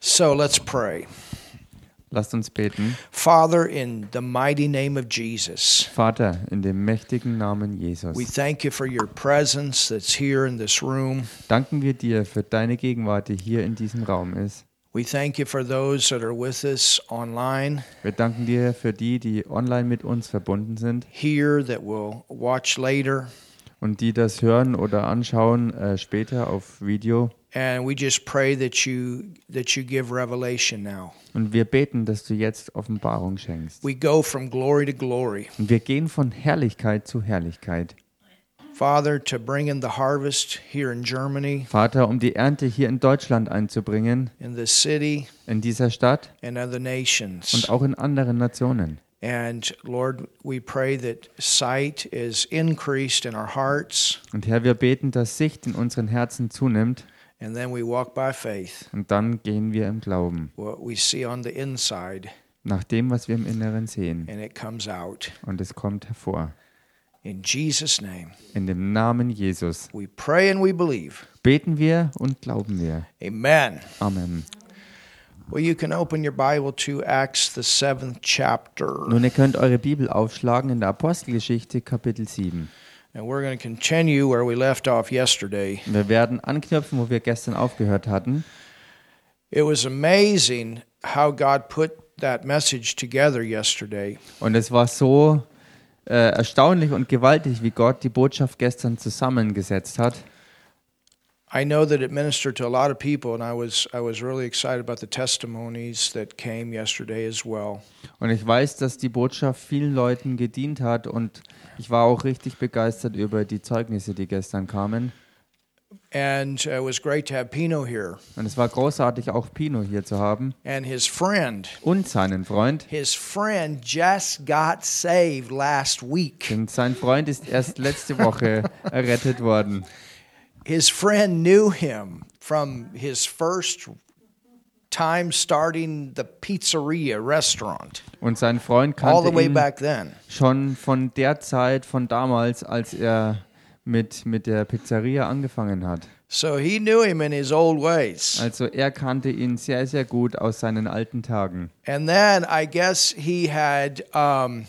So let's pray. Lasst uns beten. Father, in the mighty name of Jesus, Vater, in dem mächtigen Namen we Jesus, thank you for your presence that's here in this room. danken wir dir für deine Gegenwart, die hier in diesem Raum ist. We thank you for those that are with us online Wir danken dir für die, die online mit uns verbunden sind here that will watch later. Und die das hören oder anschauen äh, später auf Video. And we just pray that you that you give revelation now. Und wir beten, dass du jetzt Offenbarung schenkst. We go from glory to glory. Und wir gehen von Herrlichkeit zu Herrlichkeit. Father, to bring in the harvest here in Germany, Vater, um die Ernte hier in Deutschland einzubringen, in the city, in dieser Stadt and other nations. und auch in anderen Nationen. And Lord, we pray that sight is increased in our hearts, Und Herr, wir beten, dass Sicht in unseren Herzen zunimmt and then we walk by faith. und dann gehen wir im Glauben What we see on the inside, nach dem, was wir im Inneren sehen. and it comes out. Und es kommt hervor. In Jesus' name, In dem Namen Jesus we pray and we believe. beten wir und glauben wir. Amen. Amen. Well, you can open your Bible to Acts, the seventh chapter. Nun, ihr könnt eure Bibel aufschlagen in der Apostelgeschichte Kapitel 7. And we're going to continue where we left off yesterday. Wir werden anknüpfen, wo wir gestern aufgehört hatten. It was amazing how God put that message together yesterday. Und es war so äh, erstaunlich und gewaltig, wie Gott die Botschaft gestern zusammengesetzt hat. I know that it ministered to a lot of people, and I was I was really excited about the testimonies that came yesterday as well. Und ich weiß, dass die Botschaft vielen Leuten gedient hat und ich war auch richtig begeistert über die Zeugnisse, die gestern kamen. And uh, it was great to have Pino here Und es war großartig, auch Pino hier zu haben and his friend. und seinen Freund. His friend just got saved last week. Denn sein Freund ist erst letzte Woche errettet worden. His friend knew him from his first time starting the pizzeria restaurant, Und sein Freund all the kannte way ihn back then. schon von der Zeit, von damals, als er mit, mit der Pizzeria angefangen hat. So he knew him in his old ways. Also er kannte ihn sehr, sehr gut aus seinen alten Tagen. And then I guess he had, um,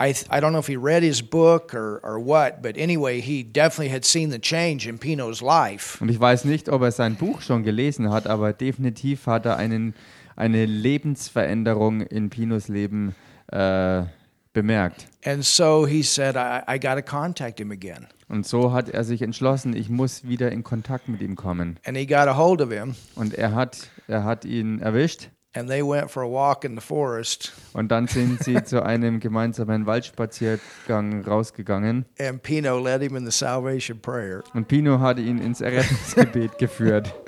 I, th- I don't know if he read his book or, or what, but anyway, he definitely had seen the change in Pino's life. Und ich weiß nicht, ob er sein Buch schon gelesen hat, aber definitiv hat er einen, eine Lebensveränderung in Pinos Leben äh, bemerkt. And so he said, I, I got to contact him again. Und so hat er sich entschlossen, ich muss wieder in Kontakt mit ihm kommen. And he got a hold of him, Und er hat, er hat ihn erwischt. And they went for a walk in the forest. Und dann sind sie zu einem gemeinsamen Waldspaziergang rausgegangen. And Pino led him in the salvation prayer. Und Pino hatte ihn ins Errettungsgebet geführt.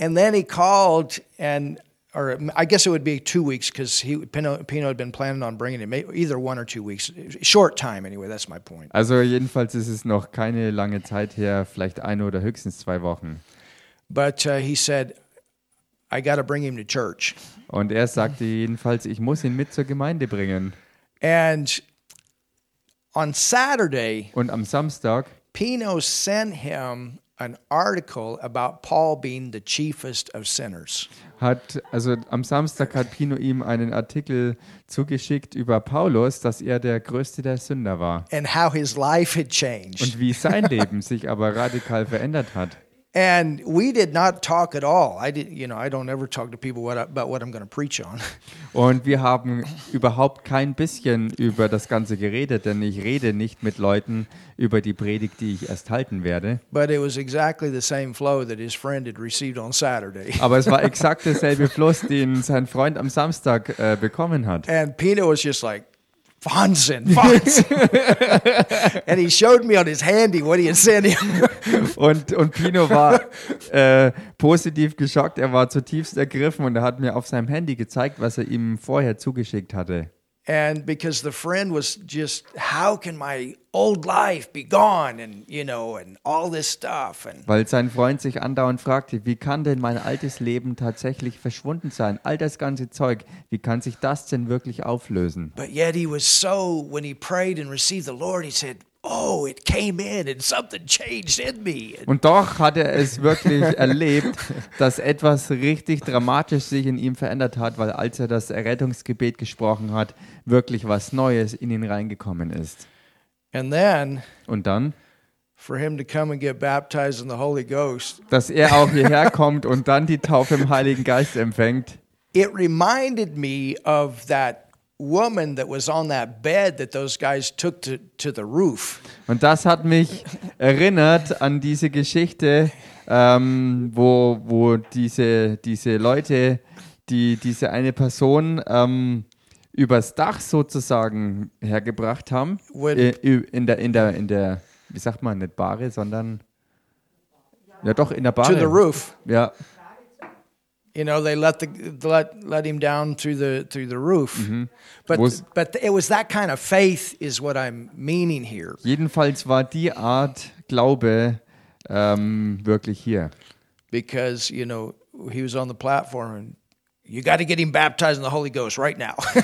And then he called, and or I guess it would be two weeks because he Pino, Pino had been planning on bringing him either one or two weeks, short time anyway. That's my point. Also jedenfalls ist es noch keine lange Zeit her, vielleicht eine oder höchstens zwei Wochen. But uh, he said, I got to bring him to church. Und er sagte jedenfalls, ich muss ihn mit zur Gemeinde bringen. And on Saturday, Und am Samstag Pino sent him an article about Paul being the chiefest of sinners. hat, also am Samstag hat Pino ihm einen Artikel zugeschickt über Paulus, dass er der größte der Sünder war. and how his life had changed. Und wie sein Leben sich aber radikal verändert hat. And we did not talk at all. I did, you know, I don't ever talk to people what I, about what I'm going to preach on. Und wir haben überhaupt kein bisschen über das Ganze geredet, denn ich rede nicht mit Leuten über die Predigt, die ich erst halten werde. But it was exactly the same flow that his friend had received on Saturday. Aber es war exakt derselbe Fluss, den sein Freund am Samstag äh, bekommen hat. And Pino was just like, Wahnsinn, Wahnsinn. and he showed me on his handy what he had sent him. Und, und Pino war äh, positiv geschockt, er war zutiefst ergriffen und er hat mir auf seinem Handy gezeigt, was er ihm vorher zugeschickt hatte. And because the friend was just, how can my old life be gone? And, you know, and all this stuff. And Weil sein Freund sich andauernd fragte, wie kann denn mein altes Leben tatsächlich verschwunden sein? All das ganze Zeug, wie kann sich das denn wirklich auflösen? But yet he was so, when he prayed and received the Lord, he said, oh, it came in and something changed in me. Und doch hat er es wirklich erlebt, dass etwas richtig dramatisch sich in ihm verändert hat, weil als er das Errettungsgebet gesprochen hat, wirklich was Neues in ihn reingekommen ist. And then Und dann, for him to come and get baptized in the Holy Ghost, dass er auch hierher kommt und dann die Taufe im Heiligen Geist empfängt. it reminded me of that woman that was on that bed that those guys took to, to the roof. Und das hat mich erinnert an diese Geschichte, ähm, wo, wo diese, diese Leute, die diese eine Person ähm, übers Dach sozusagen hergebracht haben, äh, in der, in der, in der, wie sagt man, nicht Bahre, sondern ja doch in der To the roof. Ja, You know, they let the let let him down through the through the roof. Mm-hmm. But Was- but it was that kind of faith is what I'm meaning here. jedenfalls war die Art Glaube ähm, wirklich hier. because you know he was on the platform and you got to get him baptized in the Holy Ghost right now.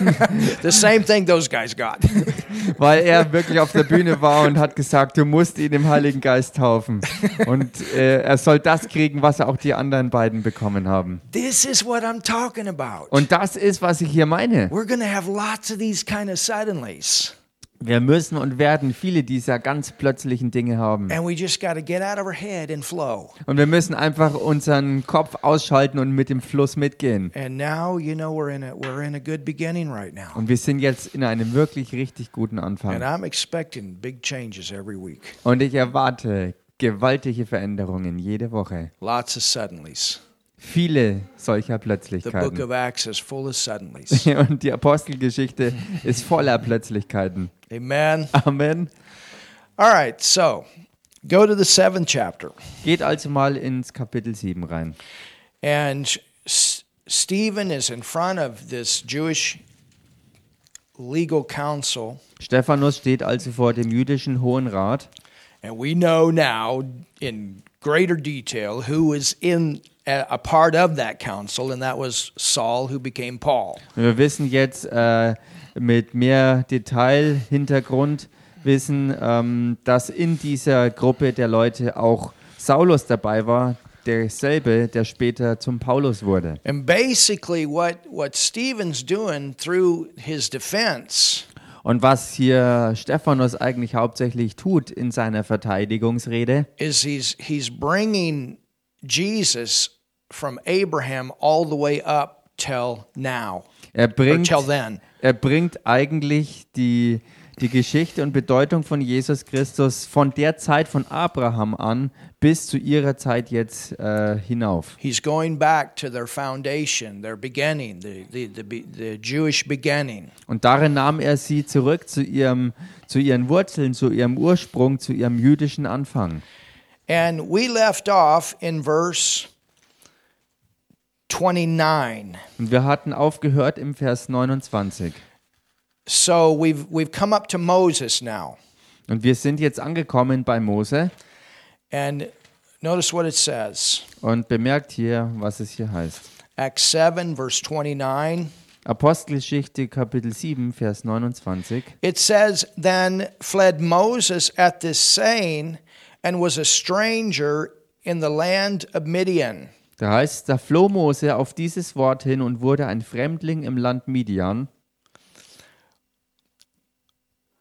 the same thing those guys got. weil er wirklich auf der Bühne war und hat gesagt, du musst ihn im Heiligen Geist taufen. Und äh, er soll das kriegen, was auch die anderen beiden bekommen haben. this is what I'm talking about. Und das ist, was ich hier meine. We're to have lots of these kind of suddenlies. Wir müssen und werden viele dieser ganz plötzlichen Dinge haben. And we just got to get out of our head and flow. Und wir müssen einfach unseren Kopf ausschalten und mit dem Fluss mitgehen. And now, you know, we're in a we're in a good beginning right now. Und wir sind jetzt in einem wirklich richtig guten And Anfang. I'm expecting big changes every week. Und ich erwarte gewaltige Veränderungen jede Woche. Lots of suddenlies. Viele solcher The book Plötzlichkeiten. of Acts is full of suddenlies. Und die Apostelgeschichte ist voller Plötzlichkeiten. Amen. Amen. All right, so go to the seventh chapter. Geht also mal ins Kapitel 7 rein. And Stephen is in front of this Jewish legal council. Stephanus steht also vor dem jüdischen Hohen Rat. And we know now in greater detail who was in a, part of that council, and that was Saul, who became Paul. Wir wissen jetzt äh, mit mehr Detail, Hintergrund, wissen, ähm, dass in dieser Gruppe der Leute auch Saulus dabei war, derselbe, der später zum Paulus wurde. And basically, what, what Stephen's doing through his defense Und was hier Stephanus eigentlich hauptsächlich tut in seiner Verteidigungsrede, is he's, he's bringing Jesus from Abraham all the way up till now, er bringt, till then. er bringt eigentlich die, die Geschichte und Bedeutung von Jesus Christus von der Zeit von Abraham an bis zu ihrer Zeit jetzt äh, hinauf. He's going back to their foundation, their beginning, the, the, the, the Jewish beginning. Und darin nahm er sie zurück zu, ihrem, zu ihren Wurzeln, zu ihrem Ursprung, zu ihrem jüdischen Anfang. And we left off in verse 29. Und wir hatten aufgehört im Vers 29. So we've, we've come up to Moses now. Und wir sind jetzt angekommen bei Mose And notice what it says und bemerkt hier, was es hier heißt. Acts 7, verse 29. Apostelgeschichte Kapitel 7, Vers 29. It says, Then fled Moses at this saying and was a stranger in the land of Midian. Da heißt, da floh Mose auf dieses Wort hin und wurde ein Fremdling im Land Midian,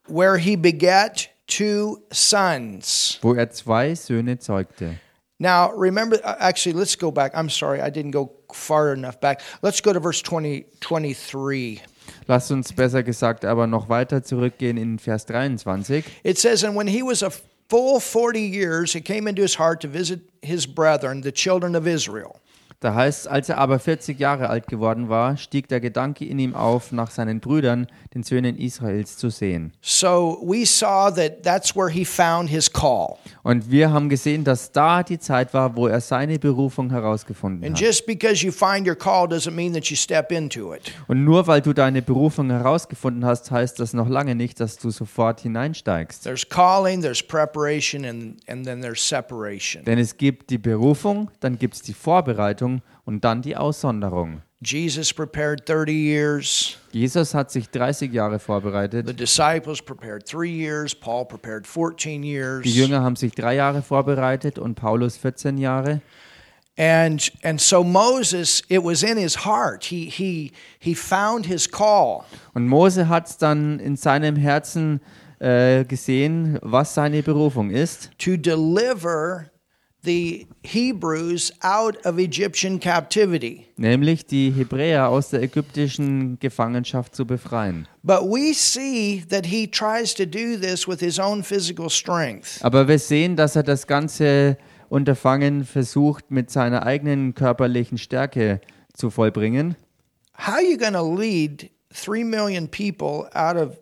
where he begat two sons. wo er zwei Söhne zeugte. Now, remember, uh, actually, let's go back. I'm sorry, I didn't go far enough back. Let's go to verse 20, 23. Lasst uns besser gesagt aber noch weiter zurückgehen in Vers 23. It says, And when he was a full 40 years, it came into his heart to visit his brethren, the children of Israel. Da heißt, als er aber 40 Jahre alt geworden war, stieg der Gedanke in ihm auf, nach seinen Brüdern, den Söhnen Israels, zu sehen. So we saw that that's where he found his call. Und wir haben gesehen, dass da die Zeit war, wo er seine Berufung herausgefunden And hat. just because you find your call doesn't mean that you step into it. Und nur weil du deine Berufung herausgefunden hast, heißt das noch lange nicht, dass du sofort hineinsteigst. There's calling, there's preparation, and, and then there's separation. Denn es gibt die Berufung, dann gibt es die Vorbereitung Berufung und dann die Aussonderung. Jesus prepared 30 years. Jesus hat sich 30 Jahre The vorbereitet. disciples prepared three years. Paul prepared 14 years. Die Jünger haben sich drei Jahre vorbereitet und Paulus 14 Jahre. And and so Moses, it was in his heart. He he he found his call. Und Mose hat es dann in seinem Herzen äh, gesehen, was seine Berufung ist, to deliver the Hebrews out of Egyptian captivity. nämlich die Hebräer aus der ägyptischen Gefangenschaft zu befreien. But we see that he tries to do this with his own physical strength. Aber wir sehen, dass er das ganze Unterfangen versucht, mit seiner eigenen körperlichen Stärke zu vollbringen. How are you going to lead 3 million people out of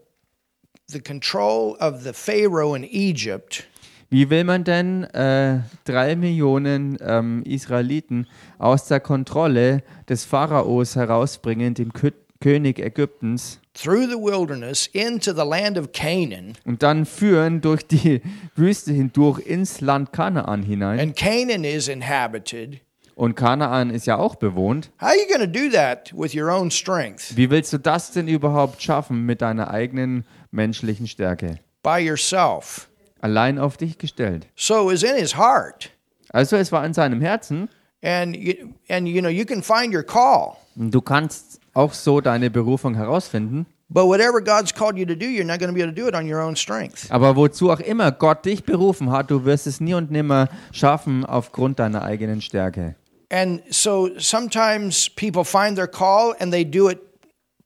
the control of the Pharaoh in Egypt Wie will man denn äh, drei Millionen ähm, Israeliten aus der Kontrolle des Pharaos herausbringen, dem Kö König Ägyptens, through the wilderness into the land of Canaan? und dann führen durch die Wüste hindurch ins Land Kanaan hinein? And Canaan is inhabited. Und Kanaan ist ja auch bewohnt. How are you going to do that with your own strength? Wie willst du das denn überhaupt schaffen mit deiner eigenen menschlichen Stärke? By yourself. Allein auf dich gestellt. So it was in his heart. Also es war in seinem Herzen. And you, and you know you can find your call, Und Du kannst auch so deine Berufung herausfinden. but whatever God's called you to do, you're not going to be able to do it on your own strength. Aber wozu auch immer Gott dich berufen hat, du wirst es nie und nimmer schaffen aufgrund deiner eigenen Stärke. And so sometimes people find their call and they do it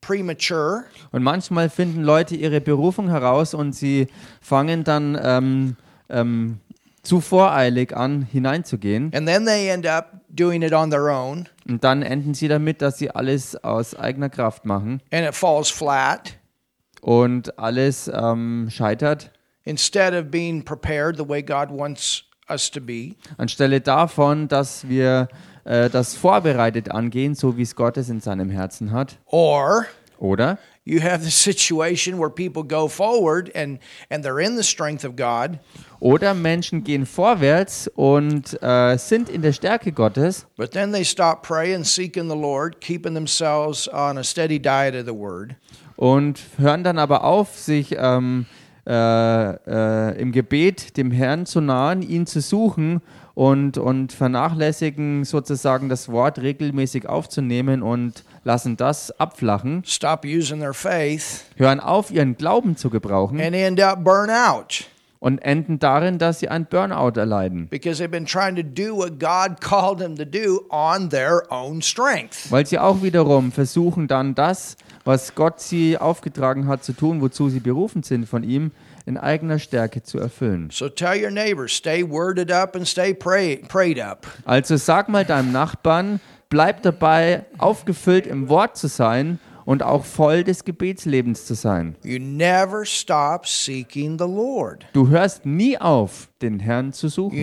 premature, Und manchmal finden Leute ihre Berufung heraus und sie fangen dann ähm, ähm, zu voreilig an, hineinzugehen. and then they end up doing it on their own, Und dann enden sie damit, dass sie alles aus eigener Kraft machen and it falls flat und alles ähm, scheitert. instead of being prepared the way God wants us to be. Anstelle davon, dass wir äh, das vorbereitet angehen, so wie es Gott es in seinem Herzen hat. Or Oder? you have the situation where people go forward and, and they're in the strength of God, Oder Menschen gehen vorwärts und äh, sind in der Stärke Gottes, but then they stop praying, seeking the Lord, keeping themselves on a steady diet of the Word. und hören dann aber auf, sich ähm, äh, äh, im Gebet dem Herrn zu nahen, ihn zu suchen und, und vernachlässigen sozusagen das Wort regelmäßig aufzunehmen und lassen das abflachen, stop using their faith, hören auf, ihren Glauben zu gebrauchen and end up burnout und enden darin, dass sie ein Burnout erleiden, because they've been trying to do what God called them to do on their own strength. weil sie auch wiederum versuchen dann das, was Gott sie aufgetragen hat zu tun, wozu sie berufen sind von ihm, in eigener Stärke zu erfüllen. So tell your neighbor, stay worded up and stay pray, prayed up. Also sag mal deinem Nachbarn, bleib dabei, aufgefüllt im Wort zu sein und auch voll des Gebetslebens zu sein. Du hörst nie auf, den Herrn zu suchen.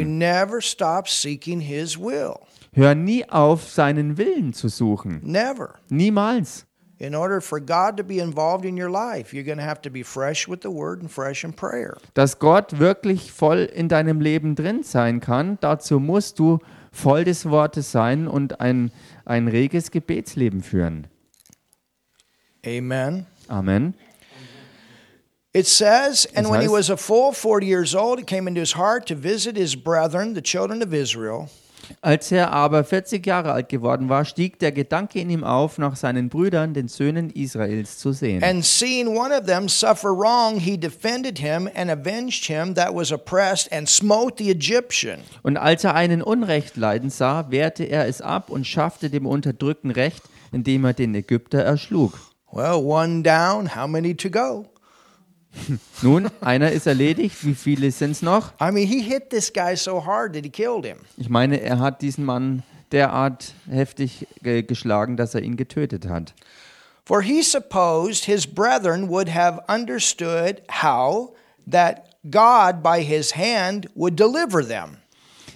Hör nie auf, seinen Willen zu suchen. Never. Niemals. In order for God to be involved in your life, you're going to have to be fresh with the Word and fresh in prayer. Dass Gott wirklich voll in deinem Leben drin sein kann, dazu musst du voll des Wortes sein und ein, ein reges Gebetsleben führen. Amen. Amen. It says, and when he was a full 40 years old, it came into his heart to visit his brethren, the children of Israel. Als er aber 40 Jahre alt geworden war, stieg der Gedanke in ihm auf, nach seinen Brüdern, den Söhnen Israels, zu sehen. And seeing one of them suffer wrong, he defended him and avenged him that was oppressed and smote the Egyptian. Und als er einen Unrecht leiden sah, wehrte er es ab und schaffte dem Unterdrückten Recht, indem er den Ägypter erschlug. Well, one down, how many to go? Nun, einer ist erledigt, wie viele sind es noch? I mean, he hit this guy so hard that he killed him. Ich meine, er hat diesen Mann derart heftig ge geschlagen, dass er ihn getötet hat. For he supposed his brethren would have understood how that God by his hand would deliver them.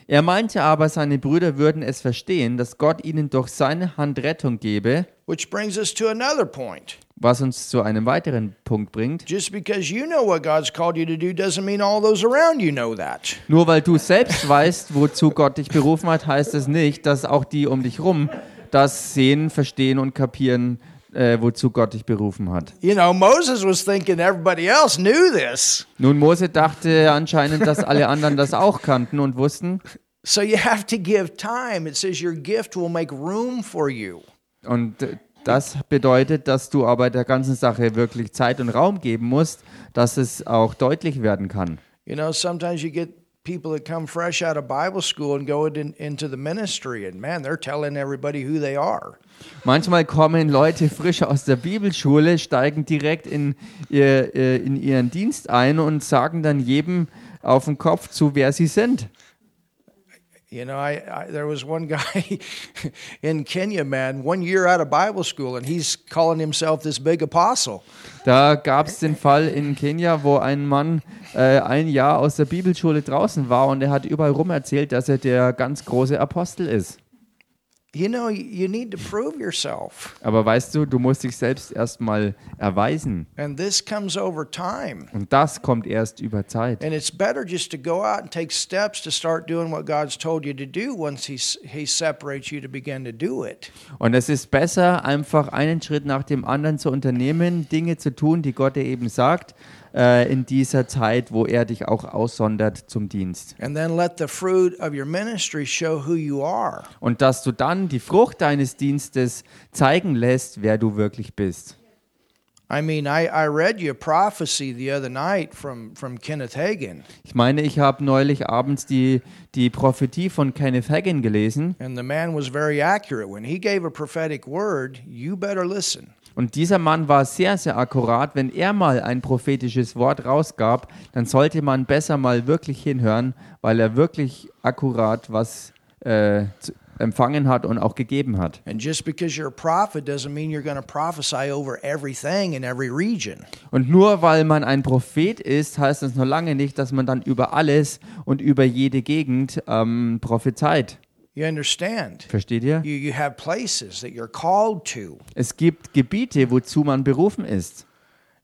Er meinte aber, seine Brüder würden es verstehen, dass Gott ihnen durch seine Hand Rettung gebe, Which brings us to another point. Was uns zu einem weiteren Punkt bringt. Just because you know what God's called you to do doesn't mean all those around you know that. Nur weil du selbst weißt, wozu Gott dich berufen hat, heißt es nicht, dass auch die um dich rum das sehen, verstehen und kapieren, äh, wozu Gott dich berufen hat. You know, Moses was thinking everybody else knew this. Nun, Mose dachte anscheinend, dass alle anderen das auch kannten und wussten. So you have to give time. It says your gift will make room for you. Und äh, das bedeutet, dass du aber der ganzen Sache wirklich Zeit und Raum geben musst, dass es auch deutlich werden kann. You know, sometimes you get people that come fresh out of Bible school and go in, into the ministry, and man, they're telling everybody who they are. Manchmal kommen Leute frisch aus der Bibelschule, steigen direkt in, ihr, äh, in ihren Dienst ein und sagen dann jedem auf den Kopf zu, wer sie sind. You know, I, I there was one guy in Kenya, man, one year out of Bible school, and he's calling himself this big apostle. Da gab es den Fall in Kenia, wo ein Mann äh, ein Jahr aus der Bibelschule draußen war und er hat überall rum erzählt, dass er der ganz große Apostel ist. You know, you need to prove yourself, Aber weißt du, du musst dich selbst erstmal erweisen. and this comes over time. Und das kommt erst über Zeit. And it's better just to go out and take steps to start doing what God's told you to do once He He separates you to begin to do it. Und es ist besser, einfach einen Schritt nach dem anderen zu unternehmen, Dinge zu tun, die Gott dir eben sagt, äh, in dieser Zeit, wo er dich auch aussondert zum Dienst. And then let the fruit of your ministry show who you are. Und dass du dann die Frucht deines Dienstes zeigen lässt, wer du wirklich bist. I mean, I, I read you a prophecy the other night from, from Kenneth Hagin, Ich meine, ich habe neulich abends die, die Prophetie von Kenneth Hagin gelesen and the man was very accurate. When he gave a prophetic word, you better listen. Und dieser Mann war sehr, sehr akkurat. Wenn er mal ein prophetisches Wort rausgab, dann sollte man besser mal wirklich hinhören, weil er wirklich akkurat was äh, empfangen hat und auch gegeben hat. And just because you're a prophet doesn't mean you're going to prophesy over everything in every region. Und nur weil man ein Prophet ist, heißt das noch lange nicht, dass man dann über alles und über jede Gegend ähm, prophezeit. You understand? Versteht ihr? You, you have places that you're called to. Es gibt Gebiete, wozu man berufen ist.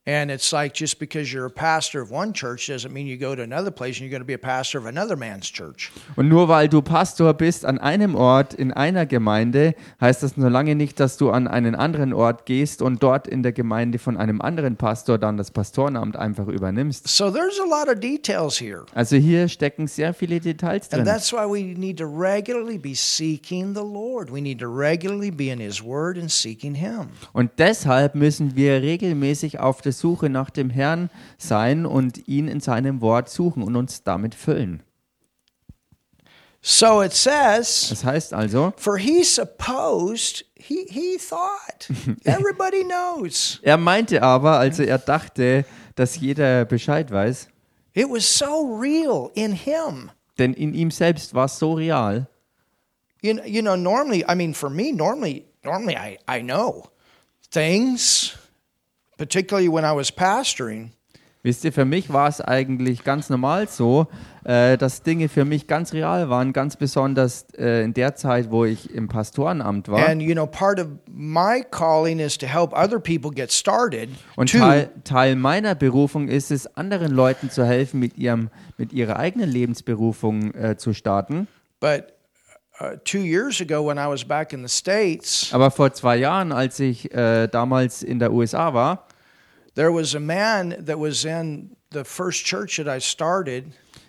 And it's like just because you're a pastor of one church doesn't mean you go to another place and you're going to be a pastor of another man's church. Und nur weil du Pastor bist an einem Ort in einer Gemeinde, heißt das noch lange nicht, dass du an einen anderen Ort gehst und dort in der Gemeinde von einem anderen Pastor dann das Pastorenamt einfach übernimmst. So there's a lot of details here. Also hier stecken sehr viele Details And drin. that's why we need to regularly be seeking the Lord. We need to regularly be in His Word and seeking Him. Und deshalb müssen wir regelmäßig auf der Suche nach dem Herrn sein und ihn in seinem Wort suchen und uns damit füllen. So it says, Das heißt also, for he supposed, he, he thought, everybody knows. er meinte aber, also er dachte, dass jeder Bescheid weiß, It was so real in him. denn in ihm selbst war es so real. You know, you know, normally, I mean, for me, normally, normally I, I know things, particularly when I was pastoring, Wisst ihr, für mich war es eigentlich ganz normal so, äh, dass Dinge für mich ganz real waren, ganz besonders äh, in der Zeit, wo ich im Pastorenamt war. and you know, part of my calling is to help other people get started. Und Teil, Teil meiner Berufung ist es, anderen Leuten zu helfen, mit, ihrem, mit ihrer eigenen Lebensberufung äh, zu starten. but Aber vor zwei Jahren, als ich äh, damals in der USA war, there was a man that was in the first church that I started,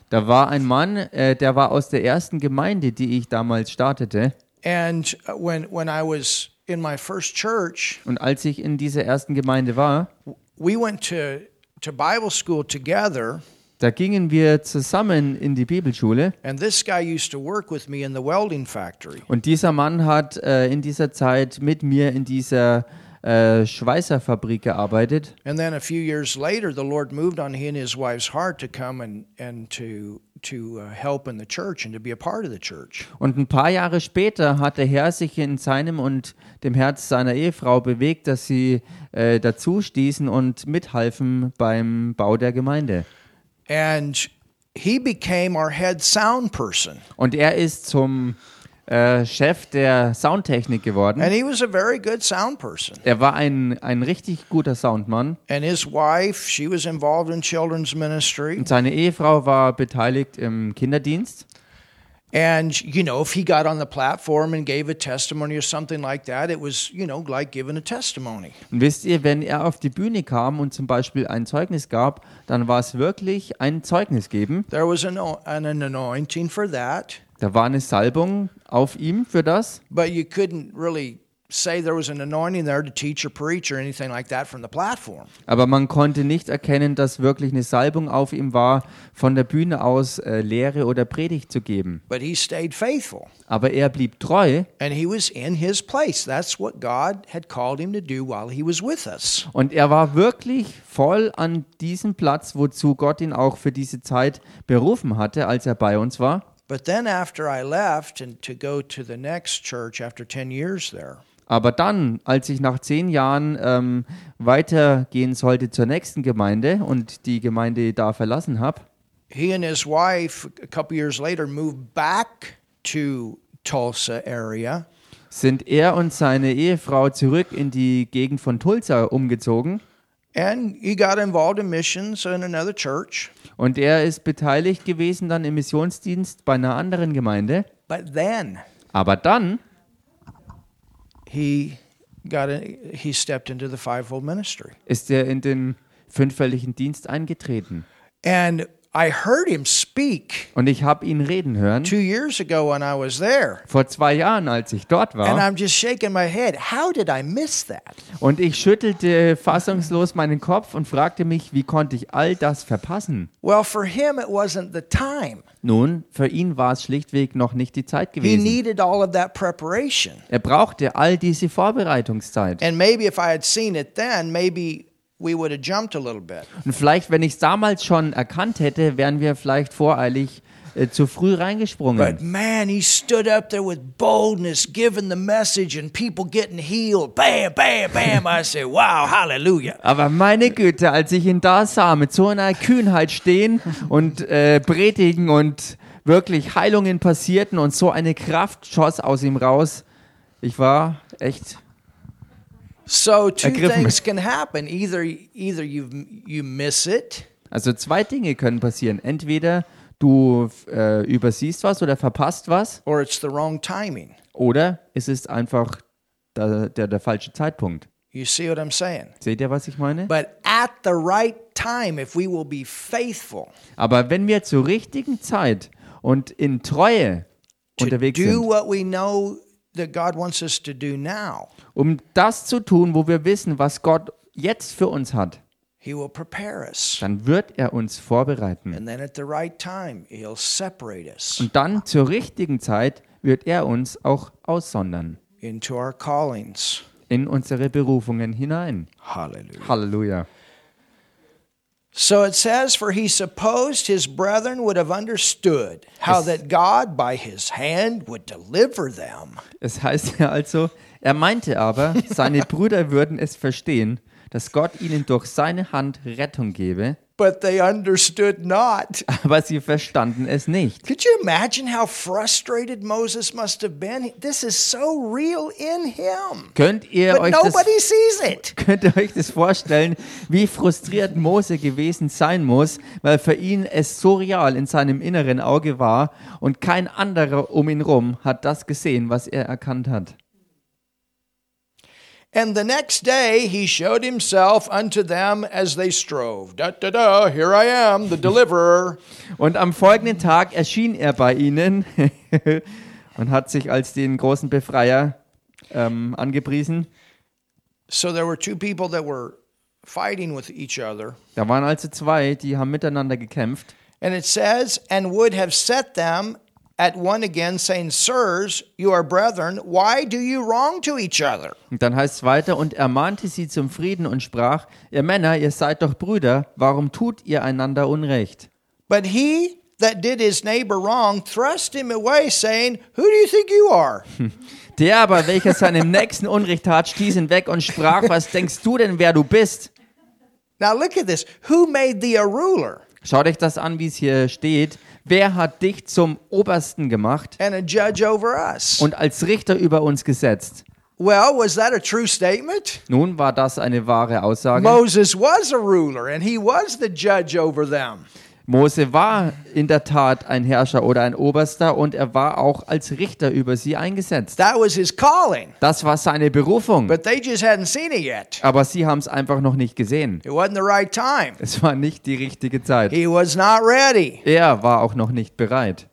da war ein Mann, äh, der war aus der ersten Gemeinde, die ich damals startete. and uh, when when I was in my first church, Und als ich in dieser ersten Gemeinde war, we went to to Bible school together. Da gingen wir zusammen in die Bibelschule. And this guy used to work with me in the welding factory. Und dieser Mann hat äh, in dieser Zeit mit mir in dieser äh, Schweißerfabrik gearbeitet. And then a few years later, the Lord moved on he and his wife's heart to come and, and to, to uh, help in the church and to be a part of the church. Und ein paar Jahre später hat der Herr sich in seinem und dem Herz seiner Ehefrau bewegt, dass sie äh, dazu stießen und mithalfen beim Bau der Gemeinde. And he became our head sound person. Und er ist zum äh, Chef der Soundtechnik geworden. And he was a very good sound person. Er war ein, ein richtig guter Soundmann. And his wife, she was involved in children's ministry. Und seine Ehefrau war beteiligt im Kinderdienst. And, you know, if he got on the platform and gave a testimony or something like that, it was, you know, like giving a testimony. Und wisst ihr, wenn er auf die Bühne kam und zum Beispiel ein Zeugnis gab, dann war es wirklich ein Zeugnis geben. There was an, an anointing for that, Da war eine Salbung auf ihm für das. but you couldn't really say there was an anointing there to teach or preach or anything like that from the platform. Aber man konnte nicht erkennen, dass wirklich eine Salbung auf ihm war, von der Bühne aus äh, Lehre oder Predigt zu geben. But he stayed faithful Aber er blieb treu and he was in his place. That's what God had called him to do while he was with us. und er war wirklich voll an diesem Platz, wozu Gott ihn auch für diese Zeit berufen hatte, als er bei uns war. But then after I left and to go to the next church after 10 years there, Aber dann, als ich nach zehn Jahren ähm, weitergehen sollte zur nächsten Gemeinde und die Gemeinde da verlassen habe, he and his wife a couple years later moved back to Tulsa area sind er und seine Ehefrau zurück in die Gegend von Tulsa umgezogen. and he got involved in missions in another church. Und er ist beteiligt gewesen dann im Missionsdienst bei einer anderen Gemeinde. But then Aber dann he got a, he stepped into the fivefold ministry. ist er in den fünffälligen Dienst eingetreten. And I heard him speak Und ich habe ihn reden hören. two years ago when I was there. Vor zwei Jahren, als ich dort And war. I'm just shaking my head. How did I miss that? Und ich schüttelte fassungslos meinen Kopf und fragte mich, wie konnte ich all das verpassen? Well, for him, it wasn't the time. Nun, für ihn war es schlichtweg noch nicht die Zeit He gewesen. needed all of that preparation. Er brauchte all diese Vorbereitungszeit. And maybe if I had seen it then, maybe we would have jumped a little bit. Und vielleicht, wenn ich es damals schon erkannt hätte, wären wir vielleicht voreilig äh, zu früh reingesprungen. But man, he stood up there with boldness, giving the message, and people getting healed. Bam, bam, bam. I said, wow, hallelujah. Aber meine Güte, als ich ihn da sah, mit so einer Kühnheit stehen und äh, predigen und wirklich Heilungen passierten und so eine Kraft schoss aus ihm raus, ich war echt. So two Ergriffen. things can happen. Either either you you miss it, Also zwei Dinge können passieren. Entweder du äh, übersiehst was oder verpasst was, or it's the wrong timing. oder es ist einfach der, der, der falsche Zeitpunkt. You see what I'm saying? Seht ihr, was ich meine? But at the right time, if we will be faithful Aber wenn wir zur richtigen Zeit und in Treue to unterwegs do sind, what we know that God wants us to do now, um das zu tun, wo wir wissen, was Gott jetzt für uns hat, He will prepare us. dann wird er uns vorbereiten. And then at the right time, He'll separate us Und dann zur richtigen Zeit wird er uns auch aussondern into our callings. in unsere Berufungen hinein. Hallelujah. Halleluja. So it says, For he supposed his brethren would have understood how that God by his hand would deliver them. Es heißt ja also, er meinte aber, seine Brüder würden es verstehen, dass Gott ihnen durch seine Hand Rettung gebe, But they understood not. aber sie verstanden es nicht. Could you imagine how frustrated Moses must have been? This is so real in him. Könnt ihr But euch das nobody sees it. Könnt ihr euch das vorstellen, wie frustriert Mose gewesen sein muss, weil für ihn es so real in seinem inneren Auge war und kein anderer um ihn rum hat das gesehen, was er erkannt hat. And the next day he showed himself unto them as they strove. Da da da, here I am, the deliverer. Und am folgenden Tag erschien er bei ihnen und hat sich als den großen Befreier ähm, angepriesen. So there were two people that were fighting with each other. Da waren also zwei, die haben miteinander gekämpft. And it says, and would have set them at one again, saying, Sirs, you are brethren, why do you wrong to each other? Und dann heißt es weiter, und er mahnte sie zum Frieden und sprach, ihr Männer, ihr seid doch Brüder, warum tut ihr einander Unrecht? But he that did his neighbor wrong thrust him away, saying, Who do you think you are? Der aber, welcher seinem Nächsten Unrecht tat, stieß ihn weg und sprach, was denkst du denn, wer du bist? Now look at this. Who made thee a ruler? Schaut euch das an, wie es hier steht. Wer hat dich zum Obersten gemacht and a judge over us? und als Richter über uns gesetzt? Well, was that a true statement? Nun war das eine wahre Aussage. Moses was a ruler and he was the judge over them. Mose war in der Tat ein Herrscher oder ein Oberster und er war auch als Richter über sie eingesetzt. That was his calling. Das war seine Berufung. But they just hadn't seen it yet. Aber sie haben es einfach noch nicht gesehen. It wasn't the right time. Es war nicht die richtige Zeit. He was not ready. Er war auch noch nicht bereit.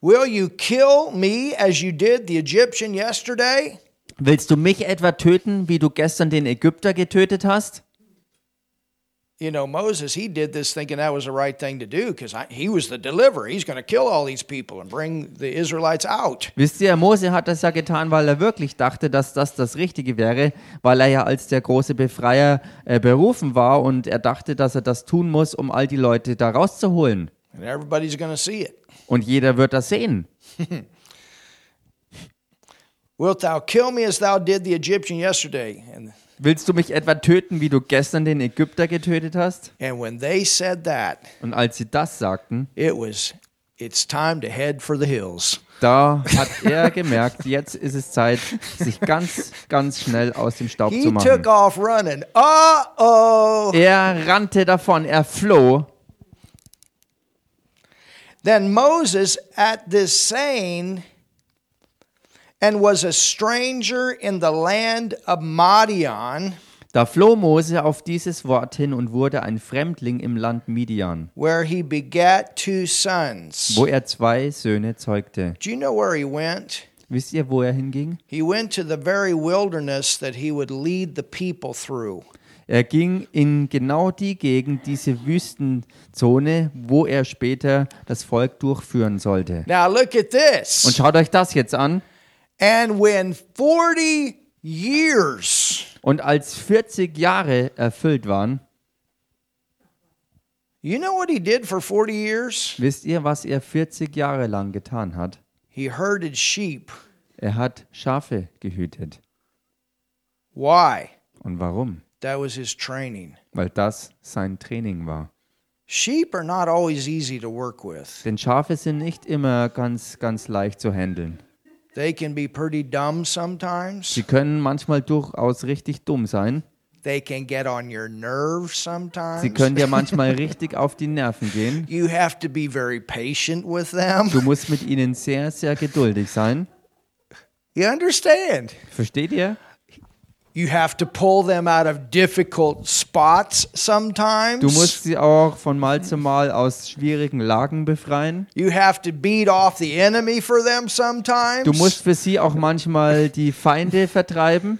Will you kill me as you did the Egyptian yesterday? Willst du mich etwa töten, wie du gestern den Ägypter getötet hast? You know, Moses, he did this thinking that was the right thing to do because he was the deliverer. He's going to kill all these people and bring the Israelites out. Wisst ihr, Mose hat das ja getan, weil er wirklich dachte, dass das das Richtige wäre, weil er ja als der große Befreier äh, berufen war und er dachte, dass er das tun muss, um all die Leute da rauszuholen. And everybody's going to see it. Und jeder wird das sehen. Wilt thou kill me as thou did the Egyptian yesterday? And, Willst du mich etwa töten, wie du gestern den Ägypter getötet hast? and when they said that, Und als sie das sagten, it was, it's time to head for the hills. da hat er gemerkt, jetzt ist es Zeit, sich ganz, ganz schnell aus dem Staub He zu machen. took off running. Uh oh. Er rannte davon, er floh. Then Moses at this saying, and was a stranger in the land of Madian, Da floh Mose auf dieses Wort hin und wurde ein Fremdling im Land Midian, where he begat two sons. wo er zwei Söhne zeugte. Do you know where he went? Wisst ihr, wo er hinging? He went to the very wilderness that he would lead the people through. Er ging in genau die Gegend, diese Wüstenzone, wo er später das Volk durchführen sollte. Now look at Und this. schaut euch das jetzt an. And when 40 years, Und als 40 Jahre erfüllt waren, you know what he did for 40 years? wisst ihr, was er 40 Jahre lang getan hat? He herded sheep. Er hat Schafe gehütet. Why? Und warum? That was his training. Weil das sein Training war. Sheep are not always easy to work with. Denn Schafe sind nicht immer ganz, ganz leicht zu handeln. They can be pretty dumb sometimes. Sie können manchmal durchaus richtig dumm sein. They can get on your nerves sometimes. Sie können dir manchmal richtig auf die Nerven gehen. You have to be very patient with them. Du musst mit ihnen sehr, sehr geduldig sein. You understand? Versteht ihr? You have to pull them out of difficult spots sometimes. Du musst sie auch von Mal zu Mal aus schwierigen Lagen befreien. You have to beat off the enemy for them sometimes. Du musst für sie auch manchmal die Feinde vertreiben.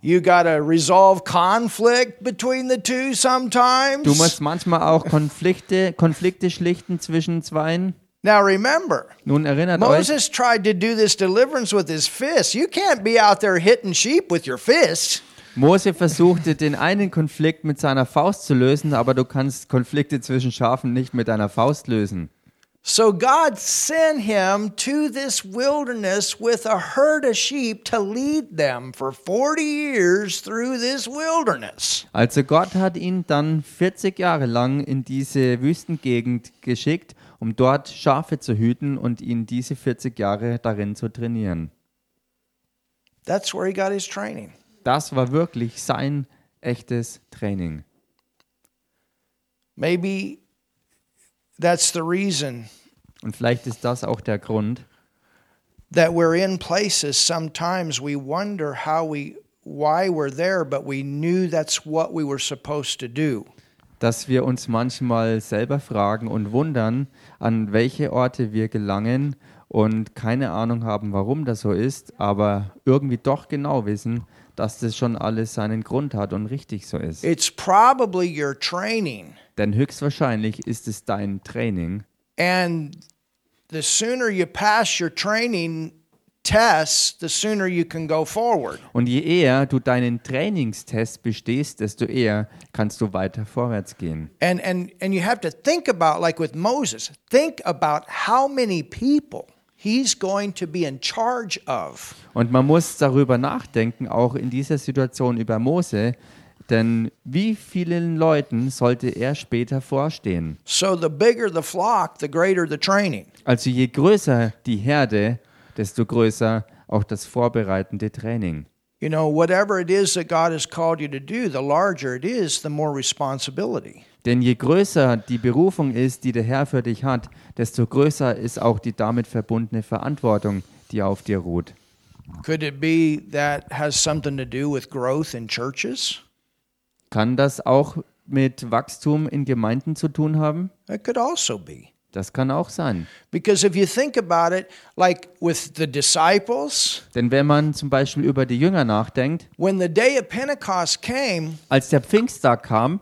You got to resolve conflict between the two sometimes. Du musst manchmal auch Konflikte, Konflikte schlichten zwischen zweien. Now remember, Nun erinnert euch, Moses tried to do this deliverance with his fist. You can't be out there hitting sheep with your fist. Mose versuchte den einen Konflikt mit seiner Faust zu lösen, aber du kannst Konflikte zwischen Schafen nicht mit deiner Faust lösen. So God sent him to this wilderness with a herd of sheep to lead them for 40 years through this wilderness. Also Gott hat ihn dann 40 Jahre lang in diese Wüstengegend geschickt, um dort Schafe zu hüten und ihn diese 40 Jahre darin zu trainieren. That's where he got his training. Das war wirklich sein echtes Training. Maybe that's the reason Und vielleicht ist das auch der Grund, that we're in places sometimes we wonder how we why we're there but we knew that's what we were supposed to do. Dass wir uns manchmal selber fragen und wundern, an welche Orte wir gelangen und keine Ahnung haben, warum das so ist, aber irgendwie doch genau wissen, dass das schon alles seinen Grund hat und richtig so ist. It's probably your training. Denn höchstwahrscheinlich ist es dein Training And the sooner you pass your training tests, the sooner you can go forward. und je eher du deinen Trainingstest bestehst, desto eher kannst du weiter vorwärts gehen. And and and you have to think about like with Moses, think about how many people he's going to be in charge of. Und man muss darüber nachdenken, auch in dieser Situation über Mose, Denn wie vielen Leuten sollte er später vorstehen? So the bigger the flock, the greater the training. Also je größer die Herde, desto größer auch das vorbereitende Training. You know, whatever it is that God has called you to do, the larger it is, the more responsibility. Denn je größer die Berufung ist, die der Herr für dich hat, desto größer ist auch die damit verbundene Verantwortung, die auf dir ruht. Could it be that has something to do with growth in churches? Kann das auch mit Wachstum in Gemeinden zu tun haben? It could also be. Das kann auch sein. Because if you think about it, like with the disciples, Denn wenn man zum Beispiel über die Jünger nachdenkt, when the day of Pentecost came, als der Pfingsttag kam,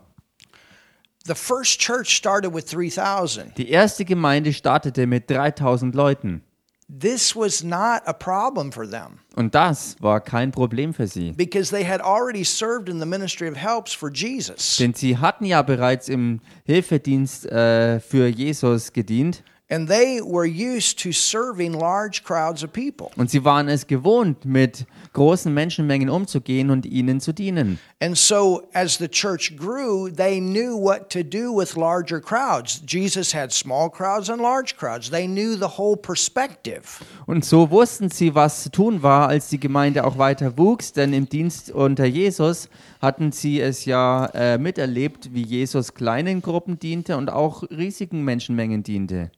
the first church started with 3,000. die erste Gemeinde startete mit 3000 Leuten. This was not a problem for them Und das war kein Problem für sie. because they had already served in the ministry of helps for Jesus. Denn sie hatten ja bereits im Hilfedienst äh, für Jesus gedient And they were used to serving large crowds of people. und sie waren es gewohnt, mit großen Menschenmengen umzugehen und ihnen zu dienen. And so, as the church grew, they knew what to do with larger crowds. Jesus had small crowds and large crowds. They knew the whole perspective. Und so wussten sie, was zu tun war, als die Gemeinde auch weiter wuchs, denn im Dienst unter Jesus hatten sie es ja äh, miterlebt, wie Jesus kleinen Gruppen diente und auch riesigen Menschenmengen diente.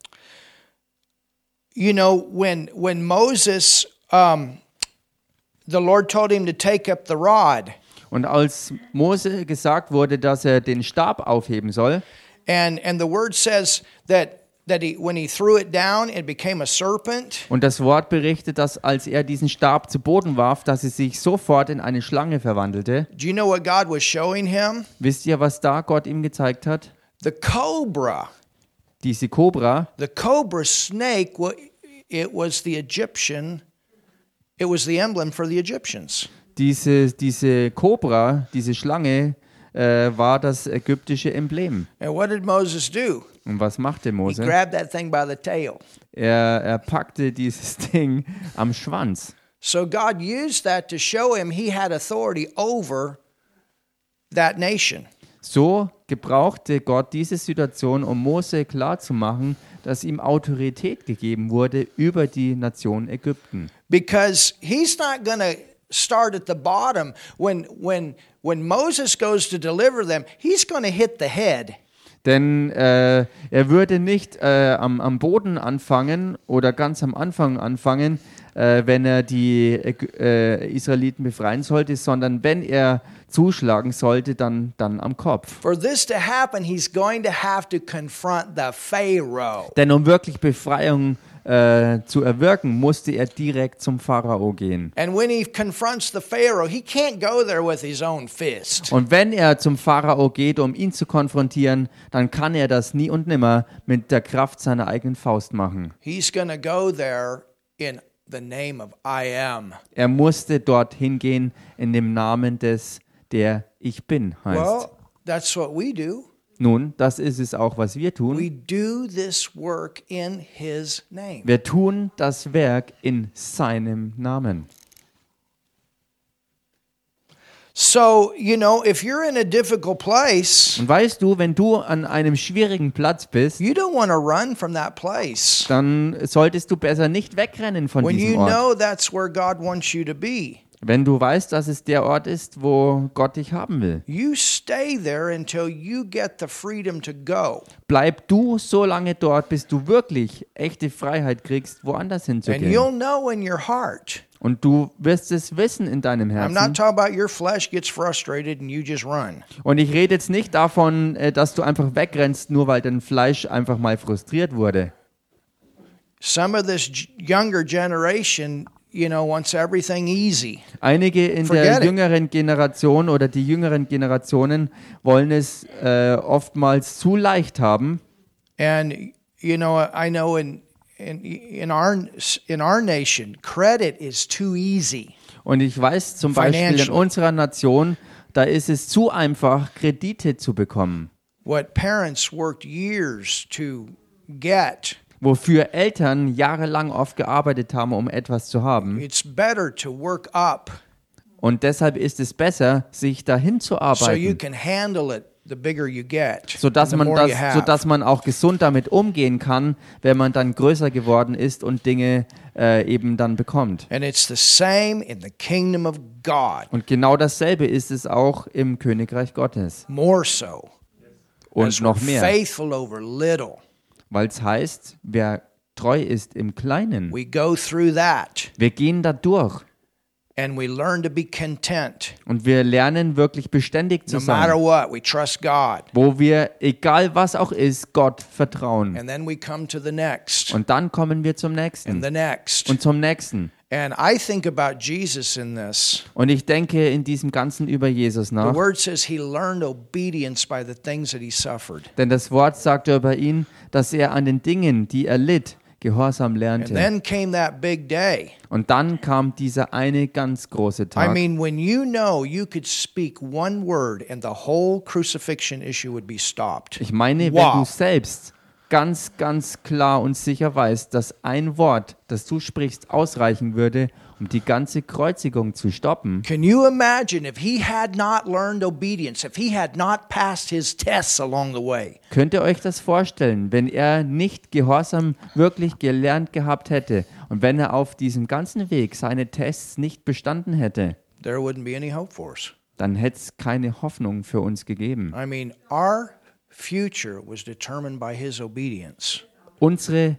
You know, when when Moses, um, the Lord told him to take up the rod, Und als Mose gesagt wurde, dass er den Stab aufheben soll, and and the word says that that he when he threw it down, it became a serpent. und das Wort berichtet, dass als er diesen Stab zu Boden warf, dass es sich sofort in eine Schlange verwandelte. Do you know what God was showing him? Wisst ihr, was da Gott ihm gezeigt hat? The cobra. Diese Kobra, The cobra snake, it was the Egyptian, it was the emblem for the Egyptians. diese, diese Kobra, diese Schlange, äh, war das ägyptische Emblem. And what did Moses do? Und was machte He Mose? grabbed that thing by the tail. Er, er packte dieses Ding am Schwanz. So God used that to show him he had authority over that nation. So gebrauchte Gott diese Situation, um Mose klarzumachen, dass ihm Autorität gegeben wurde über die Nation Ägypten. Because he's not going to start at the bottom when when when Moses goes to deliver them, he's going to hit the head. Denn äh, er würde nicht äh, am, am Boden anfangen oder ganz am Anfang anfangen, äh, wenn er die äh, Israeliten befreien sollte, sondern wenn er zuschlagen sollte, dann, dann am Kopf. For this to happen, he's going to have to confront the Pharaoh. Denn um wirklich Befreiung äh, zu erwirken, musste er direkt zum Pharao gehen. And when he confronts the Pharaoh, he can't go there with his own fist. Und wenn er zum Pharao geht, um ihn zu konfrontieren, dann kann er das nie und nimmer mit der Kraft seiner eigenen Faust machen. He's to go there in the name of I am. Er musste dorthin gehen in dem Namen des, der ich bin heißt. Well, that's what we do. Nun, das ist es auch, was wir tun. We do this work in his name. Wir tun das Werk in seinem Namen. So, you know, if you're in a difficult place, Und weißt du, wenn du an einem schwierigen Platz bist, you don't want to run from that place. dann solltest du besser nicht wegrennen von When diesem you Ort. know that's where God wants you to be, Wenn du weißt, dass es der Ort ist, wo Gott dich haben will. you stay there until you get the freedom to go. Bleib du so lange dort, bis du wirklich echte Freiheit kriegst, woanders And hinzugehen. you'll know in your heart. Und du wirst es wissen in deinem Herzen. and. Und ich rede jetzt nicht davon, äh, dass du einfach wegrennst, nur weil dein Fleisch einfach mal frustriert wurde. Some of this younger generation, you know, wants everything easy. Einige in Forget der jüngeren Generation oder die jüngeren Generationen wollen es äh, oftmals zu leicht haben. And you know, I know in in in our in our nation, credit is too easy. Und ich weiß zum Beispiel in unserer Nation, da ist es zu einfach, Kredite zu bekommen. What parents worked years to get, wofür Eltern jahrelang oft gearbeitet haben, um etwas zu haben. it's better to work up Und deshalb ist es besser, sich dahin zu so you arbeiten, can handle it the bigger you get, sodass the man, more you das, have. sodass man auch gesund damit umgehen kann, wenn man dann größer geworden ist und Dinge äh, eben dann bekommt. and it's the same in the kingdom of God, Und genau dasselbe ist es auch im Königreich Gottes. more so. Und as noch mehr, faithful over little, weil es heißt, wer treu ist im Kleinen, we go through that wir gehen da durch and we learn to be content. und wir lernen wirklich beständig zu No matter sein, what, we trust God. wo wir, egal was auch ist, Gott vertrauen. And then we come to the next Und dann kommen wir zum and nächsten the next. und zum nächsten. And I think about Jesus in this. Und ich denke in diesem Ganzen über Jesus The nach, word says he learned obedience by the things that he suffered. denn das Wort sagt über ihn, dass er an den Dingen, die er litt, Gehorsam And lernte. then came that big day. Und dann kam dieser eine ganz große I Tag. mean, when you know you could speak one word and the whole crucifixion issue would be stopped. Ich meine, wenn Wow. du selbst ganz, ganz klar und sicher weißt, dass ein Wort, das du sprichst, ausreichen würde, um die ganze Kreuzigung zu stoppen, Can you imagine if he had not learned obedience, if he had not passed his tests along the way? könnt ihr euch das vorstellen, wenn er nicht Gehorsam wirklich gelernt gehabt hätte und wenn er auf diesem ganzen Weg seine Tests nicht bestanden hätte, There wouldn't be any hope for us. dann hätte es keine Hoffnung für uns gegeben. I mean, our future was determined by his obedience. Unsere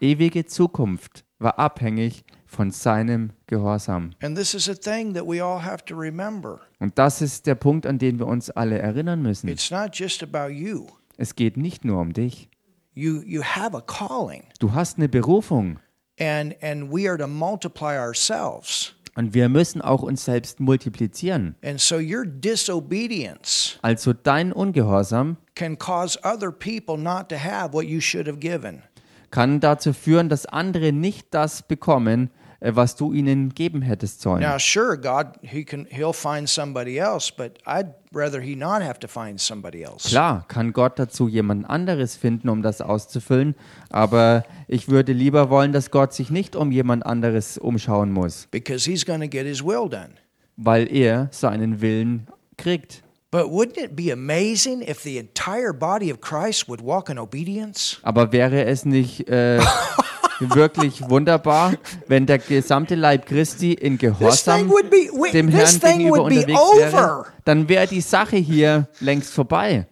ewige Zukunft war abhängig von seinem Gehorsam. And this is a thing that we all have to remember. Und das ist der Punkt, an den wir uns alle erinnern müssen. It's not just about you. Es geht nicht nur um dich. You you have a calling, Du hast eine Berufung and and we are to multiply ourselves. Und wir müssen auch uns selbst multiplizieren. And so your disobedience Also dein Ungehorsam can cause other people not to have what you should have given. kann dazu führen, dass andere nicht das bekommen, was du ihnen geben hättest sollen. Now, sure, God, He can, He'll find somebody else, but I'd rather He not have to find somebody else. Klar, kann Gott dazu jemand anderes finden, um das auszufüllen, aber ich würde lieber wollen, dass Gott sich nicht um jemand anderes umschauen muss, Because He's going to get His will done. weil er seinen Willen kriegt. But wouldn't it be amazing if the entire body of Christ would walk in obedience? Aber wäre es nicht äh, wirklich wunderbar, wenn der gesamte Leib Christi in Gehorsam be we- dem Herrn gegenüber unterwegs wäre? Dann wäre die Sache hier längst vorbei.